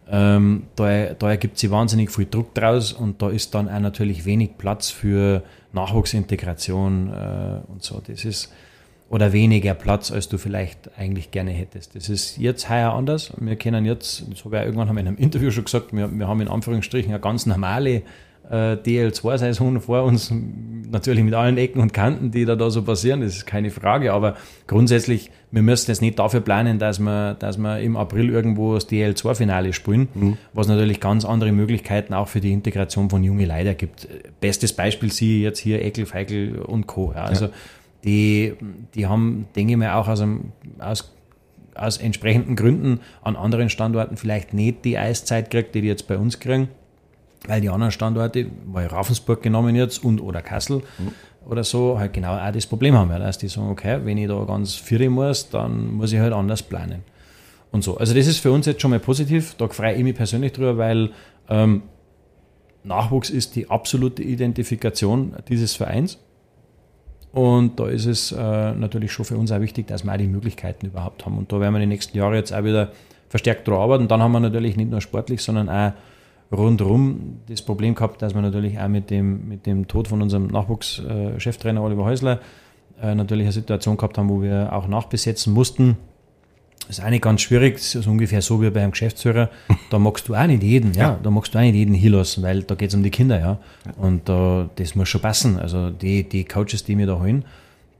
Ähm, da, da ergibt sich wahnsinnig viel Druck draus und da ist dann auch natürlich wenig Platz für Nachwuchsintegration äh, und so. Das ist oder weniger Platz, als du vielleicht eigentlich gerne hättest. Das ist jetzt heuer anders. Wir kennen jetzt, das habe ich irgendwann in einem Interview schon gesagt, wir, wir haben in Anführungsstrichen eine ganz normale äh, DL2-Saison vor uns, natürlich mit allen Ecken und Kanten, die da, da so passieren, das ist keine Frage, aber grundsätzlich, wir müssen jetzt nicht dafür planen, dass wir, dass wir im April irgendwo das DL2-Finale spielen, mhm. was natürlich ganz andere Möglichkeiten auch für die Integration von jungen Leiter gibt. Bestes Beispiel sehe ich jetzt hier Eckel, Feikel und Co. Ja, also ja. Die, die haben, denke ich mal, auch aus, einem, aus aus entsprechenden Gründen an anderen Standorten vielleicht nicht die Eiszeit kriegt, die die jetzt bei uns kriegen weil die anderen Standorte, weil Ravensburg genommen jetzt und oder Kassel mhm. oder so, halt genau auch das Problem haben, ja, dass die sagen, okay, wenn ich da ganz führen muss, dann muss ich halt anders planen. Und so. Also das ist für uns jetzt schon mal positiv, da freue ich mich persönlich drüber, weil ähm, Nachwuchs ist die absolute Identifikation dieses Vereins. Und da ist es äh, natürlich schon für uns auch wichtig, dass wir auch die Möglichkeiten überhaupt haben. Und da werden wir die nächsten Jahre jetzt auch wieder verstärkt daran arbeiten. Dann haben wir natürlich nicht nur sportlich, sondern auch rundherum das Problem gehabt, dass wir natürlich auch mit dem, mit dem Tod von unserem Nachwuchscheftrainer Oliver Häusler äh, natürlich eine Situation gehabt haben, wo wir auch nachbesetzen mussten. Das ist auch nicht ganz schwierig, das ist ungefähr so wie bei einem Geschäftsführer. Da magst du auch nicht jeden, ja, ja. da magst du auch nicht jeden hinlassen, weil da geht es um die Kinder, ja. Und äh, das muss schon passen. Also die, die Coaches, die wir da holen,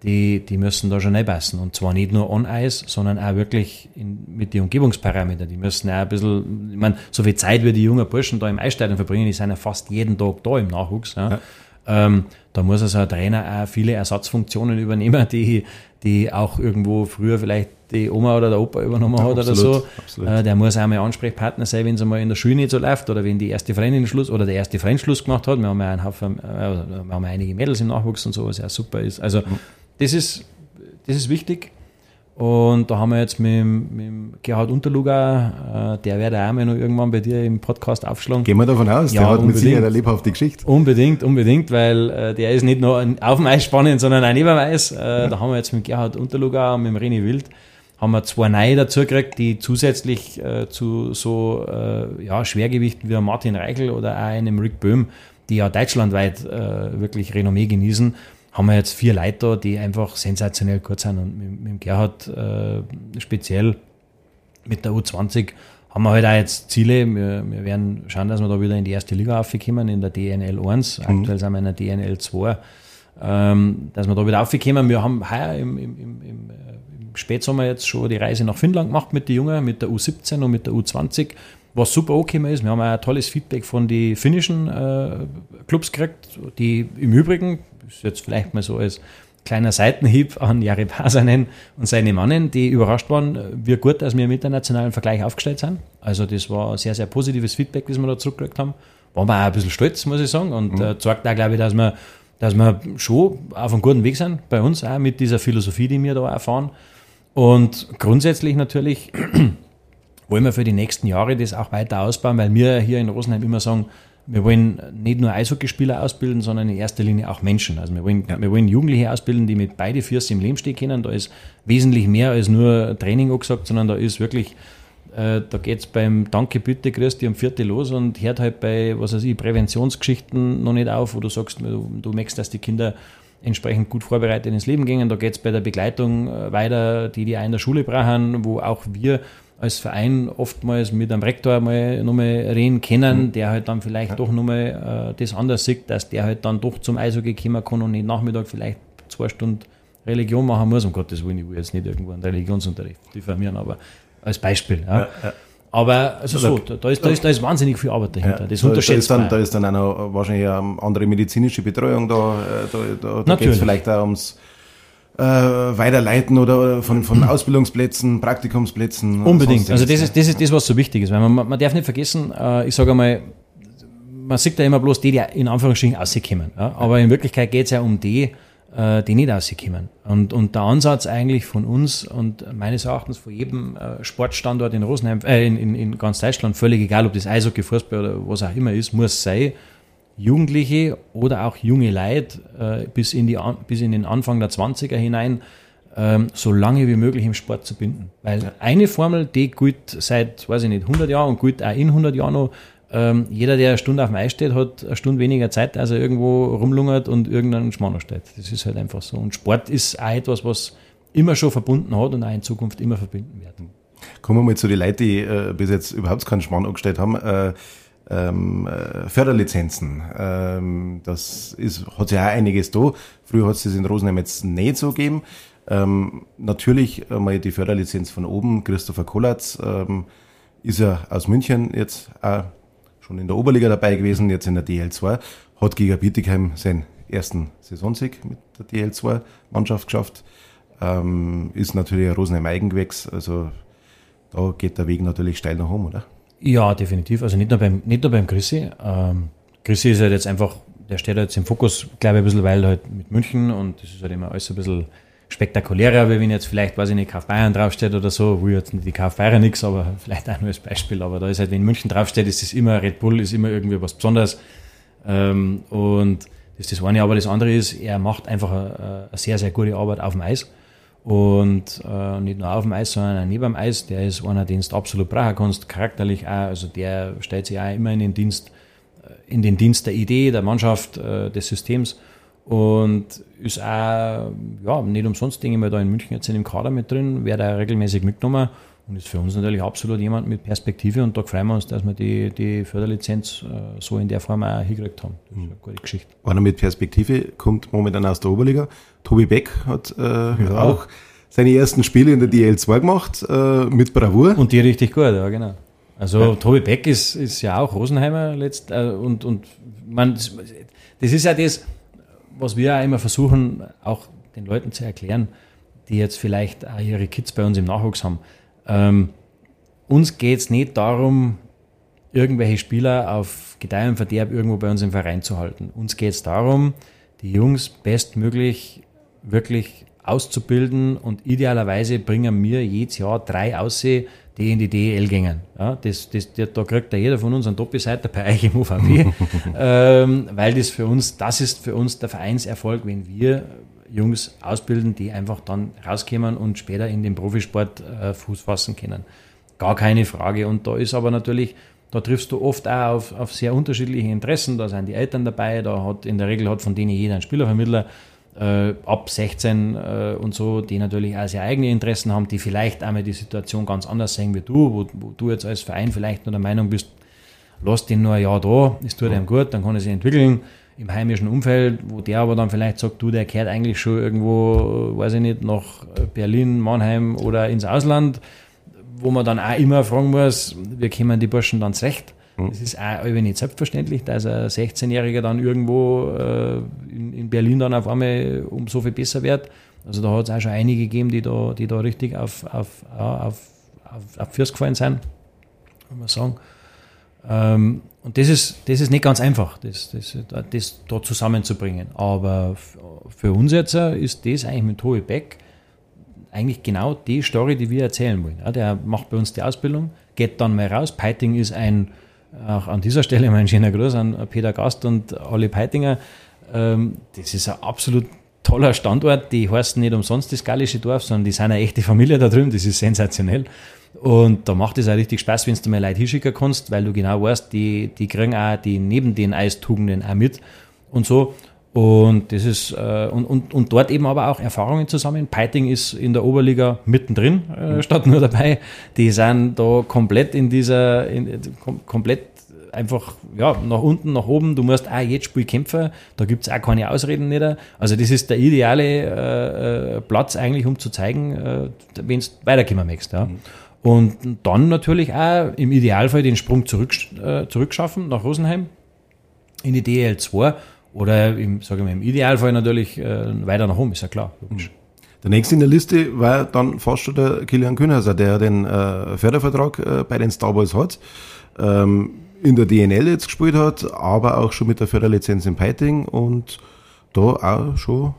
die, die müssen da schon passen. Und zwar nicht nur on Eis, sondern auch wirklich in, mit den Umgebungsparametern. Die müssen auch ein bisschen, ich meine, so viel Zeit wie die jungen Burschen da im Eisstadion verbringen, die sind ja fast jeden Tag da im Nachwuchs. Ja. ja. Ähm, da muss also ein Trainer auch viele Ersatzfunktionen übernehmen, die, die auch irgendwo früher vielleicht die Oma oder der Opa übernommen ja, hat absolut, oder so. Äh, der muss auch mal Ansprechpartner sein, wenn es einmal in der Schule nicht so läuft oder wenn die erste Freundin Schluss oder der erste Freund Schluss gemacht hat. Wir haben ja einen Haufen, äh, wir haben einige Mädels im Nachwuchs und so, was ja super ist. Also mhm das ist, das ist wichtig. Und da haben wir jetzt mit, mit Gerhard Unterluger, äh, der wird auch mal noch irgendwann bei dir im Podcast aufschlagen. Gehen wir davon aus, ja, der hat unbedingt. mit Sicherheit eine lebhafte Geschichte. Unbedingt, unbedingt, weil äh, der ist nicht nur auf dem Eis spannend, sondern auch neben dem Eis. Äh, ja. Da haben wir jetzt mit Gerhard Unterluger und mit René Wild haben wir zwei neue dazu gekriegt, die zusätzlich äh, zu so äh, ja, Schwergewichten wie Martin Reichel oder auch einem Rick Böhm, die ja deutschlandweit äh, wirklich Renommee genießen, haben wir jetzt vier Leute da, die einfach sensationell gut sind. Und mit, mit Gerhard äh, speziell mit der U20 haben wir halt auch jetzt Ziele. Wir, wir werden schauen, dass wir da wieder in die erste Liga aufkommen, in der DNL 1. Mhm. Aktuell sind wir in der DNL 2. Ähm, dass wir da wieder aufkommen. Wir haben heuer im, im, im, im, im Spätsommer jetzt schon die Reise nach Finnland gemacht mit den Jungen, mit der U17 und mit der U20 was super okay ist. Wir haben auch ein tolles Feedback von den finnischen äh, Clubs gekriegt, die im Übrigen, ist jetzt vielleicht mal so als kleiner Seitenhieb an Jari Pasanen und seine Mannen, die überrascht waren, wie gut, dass wir im internationalen Vergleich aufgestellt sind. Also das war sehr, sehr positives Feedback, das wir da zurückgekriegt haben. Waren wir auch ein bisschen stolz, muss ich sagen, und mhm. äh, zeigt auch, glaube ich, dass wir, dass wir schon auf einem guten Weg sind, bei uns auch mit dieser Philosophie, die wir da erfahren. Und grundsätzlich natürlich wollen wir für die nächsten Jahre das auch weiter ausbauen, weil wir hier in Rosenheim immer sagen, wir wollen nicht nur Eishockeyspieler ausbilden, sondern in erster Linie auch Menschen. Also wir wollen, ja. wir wollen Jugendliche ausbilden, die mit beide Füße im Leben stehen können. Da ist wesentlich mehr als nur Training angesagt, sondern da ist wirklich, äh, da geht es beim Danke, bitte, grüß dich um Vierte los und hört halt bei, was weiß ich, Präventionsgeschichten noch nicht auf, wo du sagst, du, du merkst, dass die Kinder entsprechend gut vorbereitet ins Leben gehen. Da geht es bei der Begleitung äh, weiter, die die auch in der Schule brauchen, wo auch wir als Verein oftmals mit einem Rektor mal nochmal reden können, mhm. der halt dann vielleicht ja. doch nochmal äh, das anders sieht, dass der halt dann doch zum Eishockey kommen kann und nicht Nachmittag vielleicht zwei Stunden Religion machen muss. Um Gottes Willen, ich will jetzt nicht irgendwo einen Religionsunterricht diffamieren, aber als Beispiel. Ja. Ja, aber also so, da ist, da, ist, da ist wahnsinnig viel Arbeit dahinter. Das unterschätzt da ist, dann, da ist dann auch noch wahrscheinlich eine andere medizinische Betreuung da. Äh, da, da, da geht es vielleicht auch ums äh, weiterleiten oder von, von Ausbildungsplätzen, Praktikumsplätzen. Unbedingt. Also das ist, das ist das, was so wichtig ist. Weil man, man darf nicht vergessen, äh, ich sage einmal, man sieht ja immer bloß die, die in Anführungsstrichen rauskommen. Ja? Aber in Wirklichkeit geht es ja um die, äh, die nicht rauskommen. Und, und der Ansatz eigentlich von uns und meines Erachtens von jedem äh, Sportstandort in Rosenheim, äh, in, in, in ganz Deutschland, völlig egal, ob das Eishockey, Fußball oder was auch immer ist, muss sein, Jugendliche oder auch junge Leute äh, bis, in die, bis in den Anfang der 20er hinein ähm, so lange wie möglich im Sport zu binden. Weil eine Formel, die gilt seit, weiß ich nicht, 100 Jahren und gilt auch in 100 Jahren noch. Ähm, jeder, der eine Stunde auf dem Eis steht, hat eine Stunde weniger Zeit, als er irgendwo rumlungert und irgendeinen Schmanner steht. Das ist halt einfach so. Und Sport ist auch etwas, was immer schon verbunden hat und auch in Zukunft immer verbinden wird. Kommen wir mal zu den Leuten, die äh, bis jetzt überhaupt keinen Schmarrn angestellt haben. Äh, ähm, äh, Förderlizenzen. Ähm, das ist, hat ja auch einiges da. Früher hat es das in Rosenheim jetzt nicht so gegeben. Ähm, natürlich mal die Förderlizenz von oben. Christopher Kollatz ähm, ist ja aus München jetzt auch schon in der Oberliga dabei gewesen, jetzt in der DL2. Hat gegen Bietigheim seinen ersten Saisonsieg mit der DL2-Mannschaft geschafft. Ähm, ist natürlich ein Rosenheim Eigengewächs. Also da geht der Weg natürlich steil nach oben, oder? Ja, definitiv. Also nicht nur beim, nicht nur beim Chrissy. Ähm, Chrissy ist halt jetzt einfach, der steht jetzt im Fokus, glaube ich, ein bisschen, weil halt mit München und das ist halt immer alles ein bisschen spektakulärer, wie wenn jetzt vielleicht, weiß ich nicht, Kauf Bayern draufsteht oder so, wo jetzt nicht die Kauf Bayern nichts, aber vielleicht auch nur als Beispiel. Aber da ist halt, wenn München draufsteht, ist es immer Red Bull, ist immer irgendwie was Besonderes. Ähm, und das ist das eine, aber das andere ist, er macht einfach eine, eine sehr, sehr gute Arbeit auf dem Eis. Und äh, nicht nur auf dem Eis, sondern auch neben dem Eis. Der ist einer, den du absolut brauchen kannst, charakterlich auch. Also der stellt sich auch immer in den Dienst, äh, in den Dienst der Idee, der Mannschaft, äh, des Systems. Und ist auch, ja, nicht umsonst, denke ich mal, da in München jetzt in dem Kader mit drin, wird er regelmäßig mitgenommen und ist für uns natürlich absolut jemand mit Perspektive und da freuen wir uns, dass wir die, die Förderlizenz äh, so in der Form auch hingekriegt haben. Das ist eine gute Geschichte. Einer mit Perspektive kommt momentan aus der Oberliga. Tobi Beck hat äh, ja. auch seine ersten Spiele in der DL2 gemacht, äh, mit Bravour. Und die richtig gut, ja genau. Also ja. Tobi Beck ist, ist ja auch Rosenheimer letzt, äh, und, und man, das, das ist ja das, was wir auch immer versuchen, auch den Leuten zu erklären, die jetzt vielleicht auch ihre Kids bei uns im Nachwuchs haben ähm, uns geht es nicht darum, irgendwelche Spieler auf Gedeih und Verderb irgendwo bei uns im Verein zu halten. Uns geht es darum, die Jungs bestmöglich wirklich auszubilden und idealerweise bringen wir jedes Jahr drei Aussehen, die in die DEL gingen. Ja, das, das, da kriegt ja jeder von uns einen Doppelseiter bei euch im UVB, ähm, weil das für uns, das ist für uns der Vereinserfolg, wenn wir Jungs ausbilden, die einfach dann rauskommen und später in den Profisport äh, Fuß fassen können. Gar keine Frage. Und da ist aber natürlich, da triffst du oft auch auf, auf sehr unterschiedliche Interessen. Da sind die Eltern dabei, da hat in der Regel hat von denen jeder einen Spielervermittler. Äh, ab 16 äh, und so, die natürlich auch sehr eigene Interessen haben, die vielleicht einmal die Situation ganz anders sehen wie du, wo, wo du jetzt als Verein vielleicht nur der Meinung bist, lass den nur ein Jahr da, es tut einem gut, dann kann er sich entwickeln im heimischen Umfeld, wo der aber dann vielleicht sagt, du, der kehrt eigentlich schon irgendwo, weiß ich nicht, nach Berlin, Mannheim oder ins Ausland, wo man dann auch immer fragen muss, wie kommen die Burschen dann zurecht? Mhm. Das ist auch nicht selbstverständlich, dass ein 16-Jähriger dann irgendwo äh, in, in, Berlin dann auf einmal um so viel besser wird. Also da hat es auch schon einige gegeben, die da, die da richtig auf, auf, auf, auf, auf Fürs gefallen sind, kann man sagen. Ähm, und das ist, das ist nicht ganz einfach, das, das, das da zusammenzubringen. Aber für uns jetzt ist das eigentlich mit Hohe Beck eigentlich genau die Story, die wir erzählen wollen. Der macht bei uns die Ausbildung, geht dann mal raus. Peiting ist ein, auch an dieser Stelle mein schöner Gruß an Peter Gast und alle Peitinger. Ähm, das ist ein absolut toller Standort. Die heißen nicht umsonst das gallische Dorf, sondern die sind eine echte Familie da drüben. Das ist sensationell. Und da macht es auch richtig Spaß, wenn du mal Leute hinschicken kannst, weil du genau weißt, die, die kriegen auch die neben den Eistugenden auch mit und so. Und das ist äh, und, und, und dort eben aber auch Erfahrungen zusammen. Peiting ist in der Oberliga mittendrin, äh, mhm. statt nur dabei. Die sind da komplett in dieser, in, kom komplett einfach ja, nach unten, nach oben. Du musst auch jedes Spiel kämpfen. Da gibt es auch keine Ausreden nicht. Also das ist der ideale äh, äh Platz eigentlich, um zu zeigen, äh, wenn du weiterkommen möchtest. Ja. Mhm. Und dann natürlich auch im Idealfall den Sprung zurück, äh, zurückschaffen nach Rosenheim in die DL 2 oder im, sage ich mal, im Idealfall natürlich äh, weiter nach oben, ist ja klar. Logisch. Der nächste in der Liste war dann fast schon der Kilian Kühnhauser, der den äh, Fördervertrag äh, bei den Star Wars hat, ähm, in der DNL jetzt gespielt hat, aber auch schon mit der Förderlizenz in Peiting und da auch schon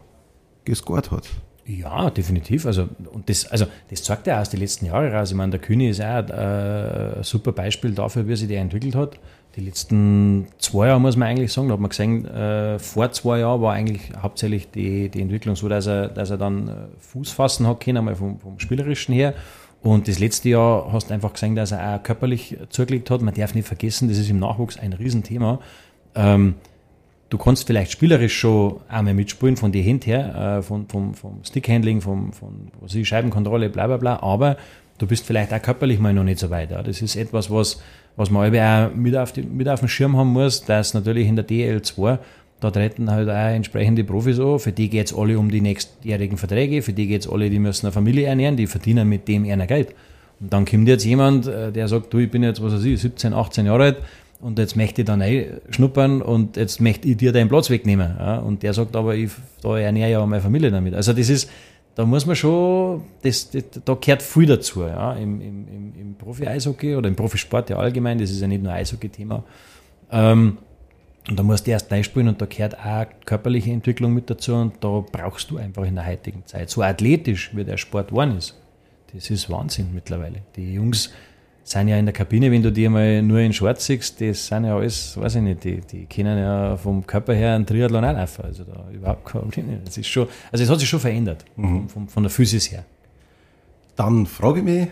gescored hat. Ja, definitiv. Also, und das, also, das zeigt ja aus den letzten Jahren raus. Ich meine, der Kühne ist auch äh, ein super Beispiel dafür, wie sich der entwickelt hat. Die letzten zwei Jahre muss man eigentlich sagen, da hat man gesehen, äh, vor zwei Jahren war eigentlich hauptsächlich die, die Entwicklung so, dass er, dass er dann äh, Fuß fassen hat können, einmal vom, vom Spielerischen her. Und das letzte Jahr hast du einfach gesehen, dass er auch körperlich zugelegt hat. Man darf nicht vergessen, das ist im Nachwuchs ein Riesenthema. Ähm, du kannst vielleicht spielerisch schon einmal mitspielen von dir hinter, äh, von, vom, vom Stickhandling, vom, von was ich, Scheibenkontrolle, bla bla bla, aber du bist vielleicht auch körperlich mal noch nicht so weit. Ja. Das ist etwas, was, was man auch mit auf, die, mit auf dem Schirm haben muss, dass natürlich in der DL2 da treten halt auch entsprechende Profis an. Für die geht es alle um die nächstjährigen Verträge, für die geht es alle, die müssen eine Familie ernähren, die verdienen mit dem eher Geld. Und dann kommt jetzt jemand, äh, der sagt, du, ich bin jetzt, was weiß ich, 17, 18 Jahre alt, und jetzt möchte ich dann schnuppern und jetzt möchte ich dir deinen Platz wegnehmen. Ja? Und der sagt aber, ich da ernähre ja meine Familie damit. Also das ist, da muss man schon, das, das da gehört viel dazu, ja? im, im, im, Profi-Eishockey oder im Profisport ja allgemein, das ist ja nicht nur Eishockey-Thema. Ähm, und da musst du erst spielen und da gehört auch körperliche Entwicklung mit dazu und da brauchst du einfach in der heutigen Zeit. So athletisch, wie der Sport geworden ist, das ist Wahnsinn mittlerweile. Die Jungs, sind ja in der Kabine, wenn du die mal nur in Schwarz siehst, das sind ja alles, weiß ich nicht, die, die können ja vom Körper her einen Triathlon auch laufen. Also da überhaupt kein Problem. Das ist schon, also es hat sich schon verändert, mhm. von, von der Physis her. Dann frage ich mich,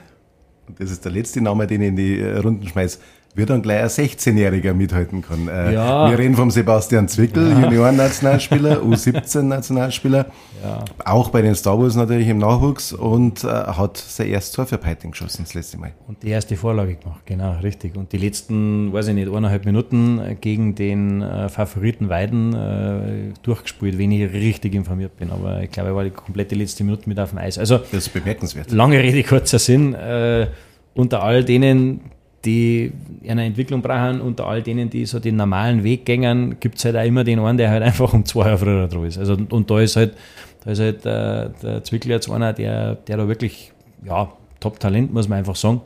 das ist der letzte Name, den ich in die Runden schmeiße, wird dann gleich ein 16-Jähriger mithalten kann. Äh, ja. Wir reden vom Sebastian Zwickel, ja. Junioren-Nationalspieler, U17-Nationalspieler, ja. auch bei den Star Wars natürlich im Nachwuchs und äh, hat sein erstes Tor für Peiting geschossen das letzte Mal. Und die erste Vorlage gemacht, genau, richtig. Und die letzten, weiß ich nicht, eineinhalb Minuten gegen den äh, Favoriten Weiden äh, durchgespielt, wenn ich richtig informiert bin. Aber ich glaube, er war die komplette letzte Minute mit auf dem Eis. Also, das ist bemerkenswert. Lange Rede, kurzer Sinn. Äh, unter all denen, die eine Entwicklung brauchen, unter all denen, die so den normalen Weg gängen, gibt es halt auch immer den einen, der halt einfach um zwei Jahre früher dran ist. Also, und da ist halt, da ist halt äh, der Zwickel jetzt einer, der, der da wirklich, ja, Top-Talent, muss man einfach sagen.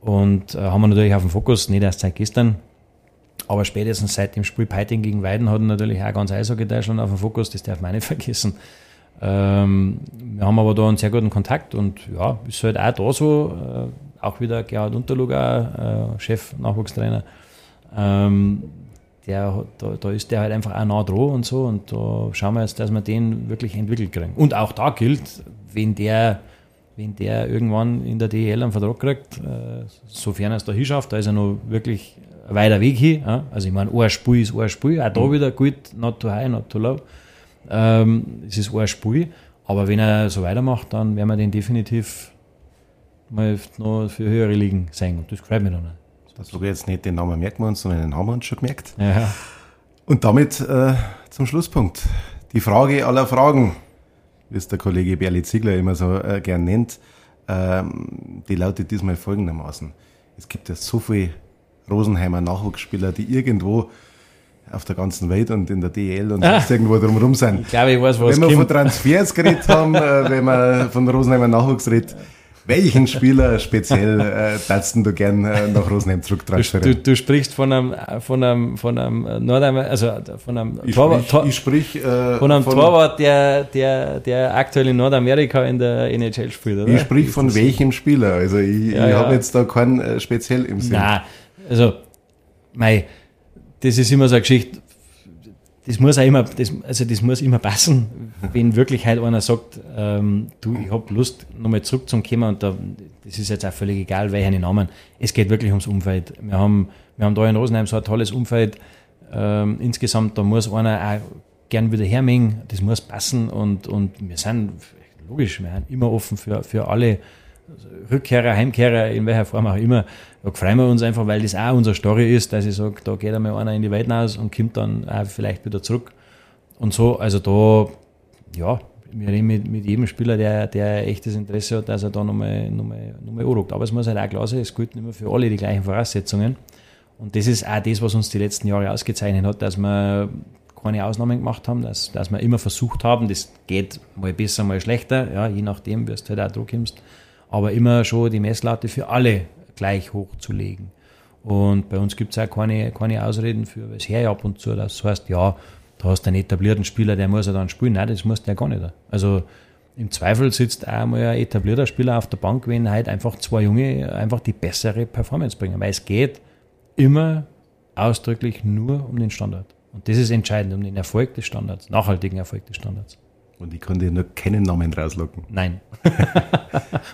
Und äh, haben wir natürlich auf dem Fokus, nicht erst seit gestern, aber spätestens seit dem Spiel Peiting gegen Weiden hat natürlich auch ganz Eishockey Deutschland auf dem Fokus, das darf man nicht vergessen. Ähm, wir haben aber da einen sehr guten Kontakt und ja, ist halt auch da so, äh, auch wieder Gerhard Unterluger, äh, Chef, Nachwuchstrainer. Ähm, der, da, da, ist der halt einfach auch nah dran und so. Und da schauen wir jetzt, dass wir den wirklich entwickelt kriegen. Und auch da gilt, wenn der, wenn der irgendwann in der DEL einen Vertrag kriegt, äh, sofern er es da hinschafft, da ist er noch wirklich ein weiter Weg hin. Ja? Also ich meine, ein Spiel ist ein Spiel. Auch da mhm. wieder gut, not too high, not too low. Ähm, es ist ein Spiel. Aber wenn er so weitermacht, dann werden wir den definitiv mal noch für höhere Ligen sein. Und das gefällt mir noch nicht. Das sage jetzt nicht den Namen merken wir uns, sondern den haben wir uns schon gemerkt. Ja. Und damit äh, zum Schlusspunkt. Die Frage aller Fragen, wie es der Kollege Berli Ziegler immer so äh, gern nennt, ähm, die lautet diesmal folgendermaßen. Es gibt ja so viele Rosenheimer Nachwuchsspieler, die irgendwo auf der ganzen Welt und in der DL und ah, irgendwo drumherum sind. Ich glaube, ich weiß, was Wenn wir von Transfers geredet haben, äh, wenn wir von Rosenheimer Nachwuchs redet, welchen Spieler speziell äh, darfst du gern äh, nach Rosenheim zurücktransferieren? Du, du, sprichst von einem, von einem, von einem Nordamer, also von einem ich Torwart, sprich, ich sprich äh, von einem von Torwart, der, der, der aktuell in Nordamerika in der NHL spielt, oder? Ich sprich von welchem Spieler? Also ich, ja, ich ja. habe jetzt da keinen äh, speziell im Sinn. Nein, also mei, das ist immer so eine Geschichte das muss auch immer, das, also das muss immer passen, wenn wirklich halt einer sagt, ähm, du, ich habe Lust, nochmal zurückzukommen und da, das ist jetzt auch völlig egal, welchen Namen. Es geht wirklich ums Umfeld. Wir haben, wir haben da in Rosenheim so ein tolles Umfeld. Ähm, insgesamt, da muss einer auch gern wieder hermengen, das muss passen und, und wir sind, logisch, wir sind immer offen für, für alle Rückkehrer, Heimkehrer, in welcher Form auch immer, da freuen wir uns einfach, weil das auch unsere Story ist, dass ich sage, da geht einmal einer in die Welt hinaus und kommt dann auch vielleicht wieder zurück. Und so, also da, ja, wir reden mit, mit jedem Spieler, der, der echtes Interesse hat, dass er da nochmal, nochmal, nochmal anruft. Aber es muss halt auch klar sein, es gilt nicht mehr für alle die gleichen Voraussetzungen. Und das ist auch das, was uns die letzten Jahre ausgezeichnet hat, dass wir keine Ausnahmen gemacht haben, dass, dass wir immer versucht haben, das geht mal besser, mal schlechter, ja, je nachdem, wie du halt auch Druck kommst aber immer schon die Messlatte für alle gleich hochzulegen. Und bei uns gibt es auch keine, keine Ausreden für es her ab und zu. Das heißt, ja, da hast du einen etablierten Spieler, der muss ja dann spielen. Nein, das muss der gar nicht. Also im Zweifel sitzt auch mal ein etablierter Spieler auf der Bank, wenn halt einfach zwei Junge einfach die bessere Performance bringen. Weil es geht immer ausdrücklich nur um den Standard. Und das ist entscheidend, um den Erfolg des Standards, nachhaltigen Erfolg des Standards. Und ich kann dir nur keinen Namen rauslocken. Nein.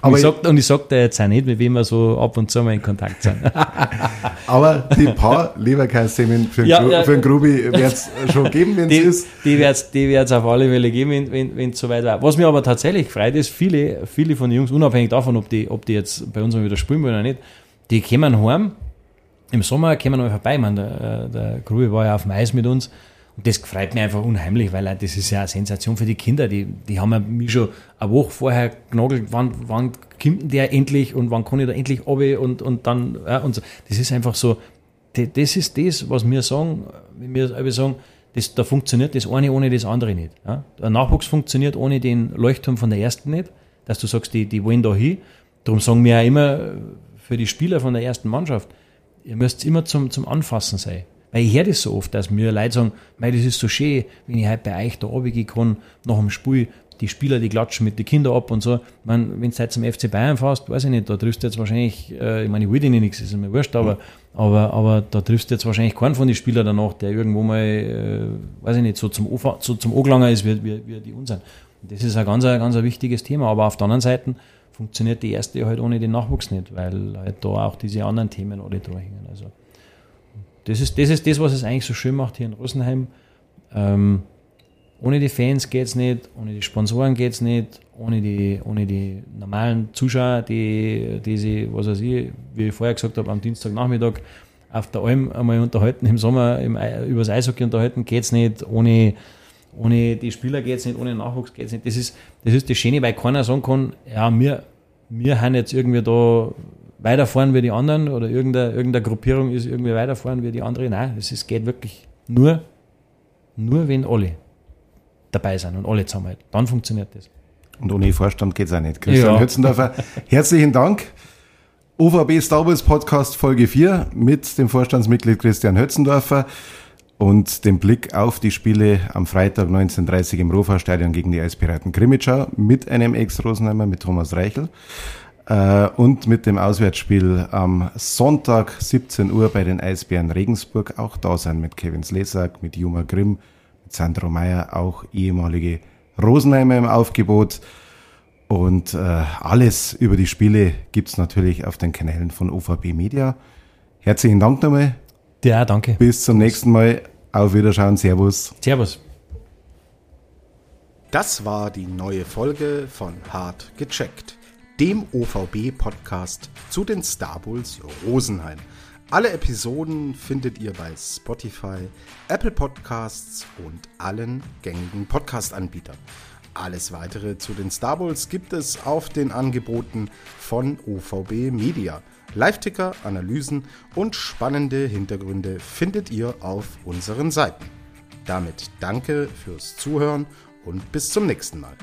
Aber und ich sage dir jetzt auch nicht, mit wem wir so ab und zu mal in Kontakt sind. Aber die paar Leberkassemen für, ja, ja, für einen Grubi wird es schon geben, wenn es ist. Die wird es die auf alle Fälle geben, wenn es wenn, wenn so weit war. Was mir aber tatsächlich freut, ist, viele, viele von den Jungs, unabhängig davon, ob die, ob die jetzt bei uns mal wieder spielen wollen oder nicht, die kommen heim. Im Sommer kommen wir vorbei. Man, der, der Grubi war ja auf dem Eis mit uns. Und das freut mich einfach unheimlich, weil das ist ja eine Sensation für die Kinder. Die, die haben mich schon eine Woche vorher genagelt, wann, wann kommt der endlich und wann kann ich da endlich runter und, und dann, ja, und so. Das ist einfach so, das ist das, was wir sagen, wenn wir sagen, das, da funktioniert das eine ohne das andere nicht. Ja? Der Nachwuchs funktioniert ohne den Leuchtturm von der ersten nicht, dass du sagst, die, die wollen da hin. Darum sagen wir ja immer für die Spieler von der ersten Mannschaft, ihr müsst immer zum, zum Anfassen sein. Weil ich höre das so oft, dass mir Leute sagen, weil das ist so schön, wenn ich halt bei euch da runtergehen kann, nach dem Spiel, die Spieler, die klatschen mit den Kindern ab und so. Meine, wenn du halt zum FC Bayern fährst, weiß ich nicht, da triffst du jetzt wahrscheinlich, äh, ich meine, ich will dir nichts, ist mir wurscht, aber, mhm. aber, aber da triffst du jetzt wahrscheinlich keinen von den Spielern danach, der irgendwo mal, äh, weiß ich nicht, so zum, Ofer, so zum Oglanger ist, wie, wie, wie die uns sind. Und das ist ein ganz, ein ganz ein wichtiges Thema. Aber auf der anderen Seite funktioniert die erste halt ohne den Nachwuchs nicht, weil halt da auch diese anderen Themen alle da hängen. Also. Das ist, das ist das, was es eigentlich so schön macht hier in Rosenheim. Ähm, ohne die Fans geht es nicht, ohne die Sponsoren geht es nicht, ohne die, ohne die normalen Zuschauer, die, die sie, was weiß ich, wie ich vorher gesagt habe, am Dienstagnachmittag auf der Alm einmal unterhalten, im Sommer im, über das Eishockey unterhalten, geht es nicht, ohne, ohne die Spieler geht es nicht, ohne Nachwuchs geht es nicht. Das ist, das ist das Schöne, weil keiner sagen kann, ja, wir, wir haben jetzt irgendwie da weiterfahren wie die anderen oder irgendeine, irgendeine Gruppierung ist irgendwie weiterfahren wie die andere. Nein, es ist, geht wirklich nur, nur wenn alle dabei sind und alle zusammenhalten. Dann funktioniert das. Und ohne Vorstand geht es auch nicht. Christian ja. Hützendorfer, herzlichen Dank. OVB Star Wars Podcast Folge 4 mit dem Vorstandsmitglied Christian Hötzendorfer und dem Blick auf die Spiele am Freitag 19.30 im Rofa-Stadion gegen die Eispiraten Krimitschau mit einem Ex-Rosenheimer, mit Thomas Reichel. Äh, und mit dem Auswärtsspiel am Sonntag 17 Uhr bei den Eisbären Regensburg auch da sein mit Kevin Slesak, mit Juma Grimm, mit Sandro Meyer, auch ehemalige Rosenheimer im Aufgebot. Und äh, alles über die Spiele gibt's natürlich auf den Kanälen von OVB Media. Herzlichen Dank nochmal. Ja, danke. Bis zum nächsten Mal. Auf Wiederschauen. Servus. Servus. Das war die neue Folge von Hart gecheckt dem OVB-Podcast zu den Star Bulls Rosenheim. Alle Episoden findet ihr bei Spotify, Apple Podcasts und allen gängigen Podcast-Anbietern. Alles weitere zu den Star Bowls gibt es auf den Angeboten von OVB Media. Live-Ticker, Analysen und spannende Hintergründe findet ihr auf unseren Seiten. Damit danke fürs Zuhören und bis zum nächsten Mal.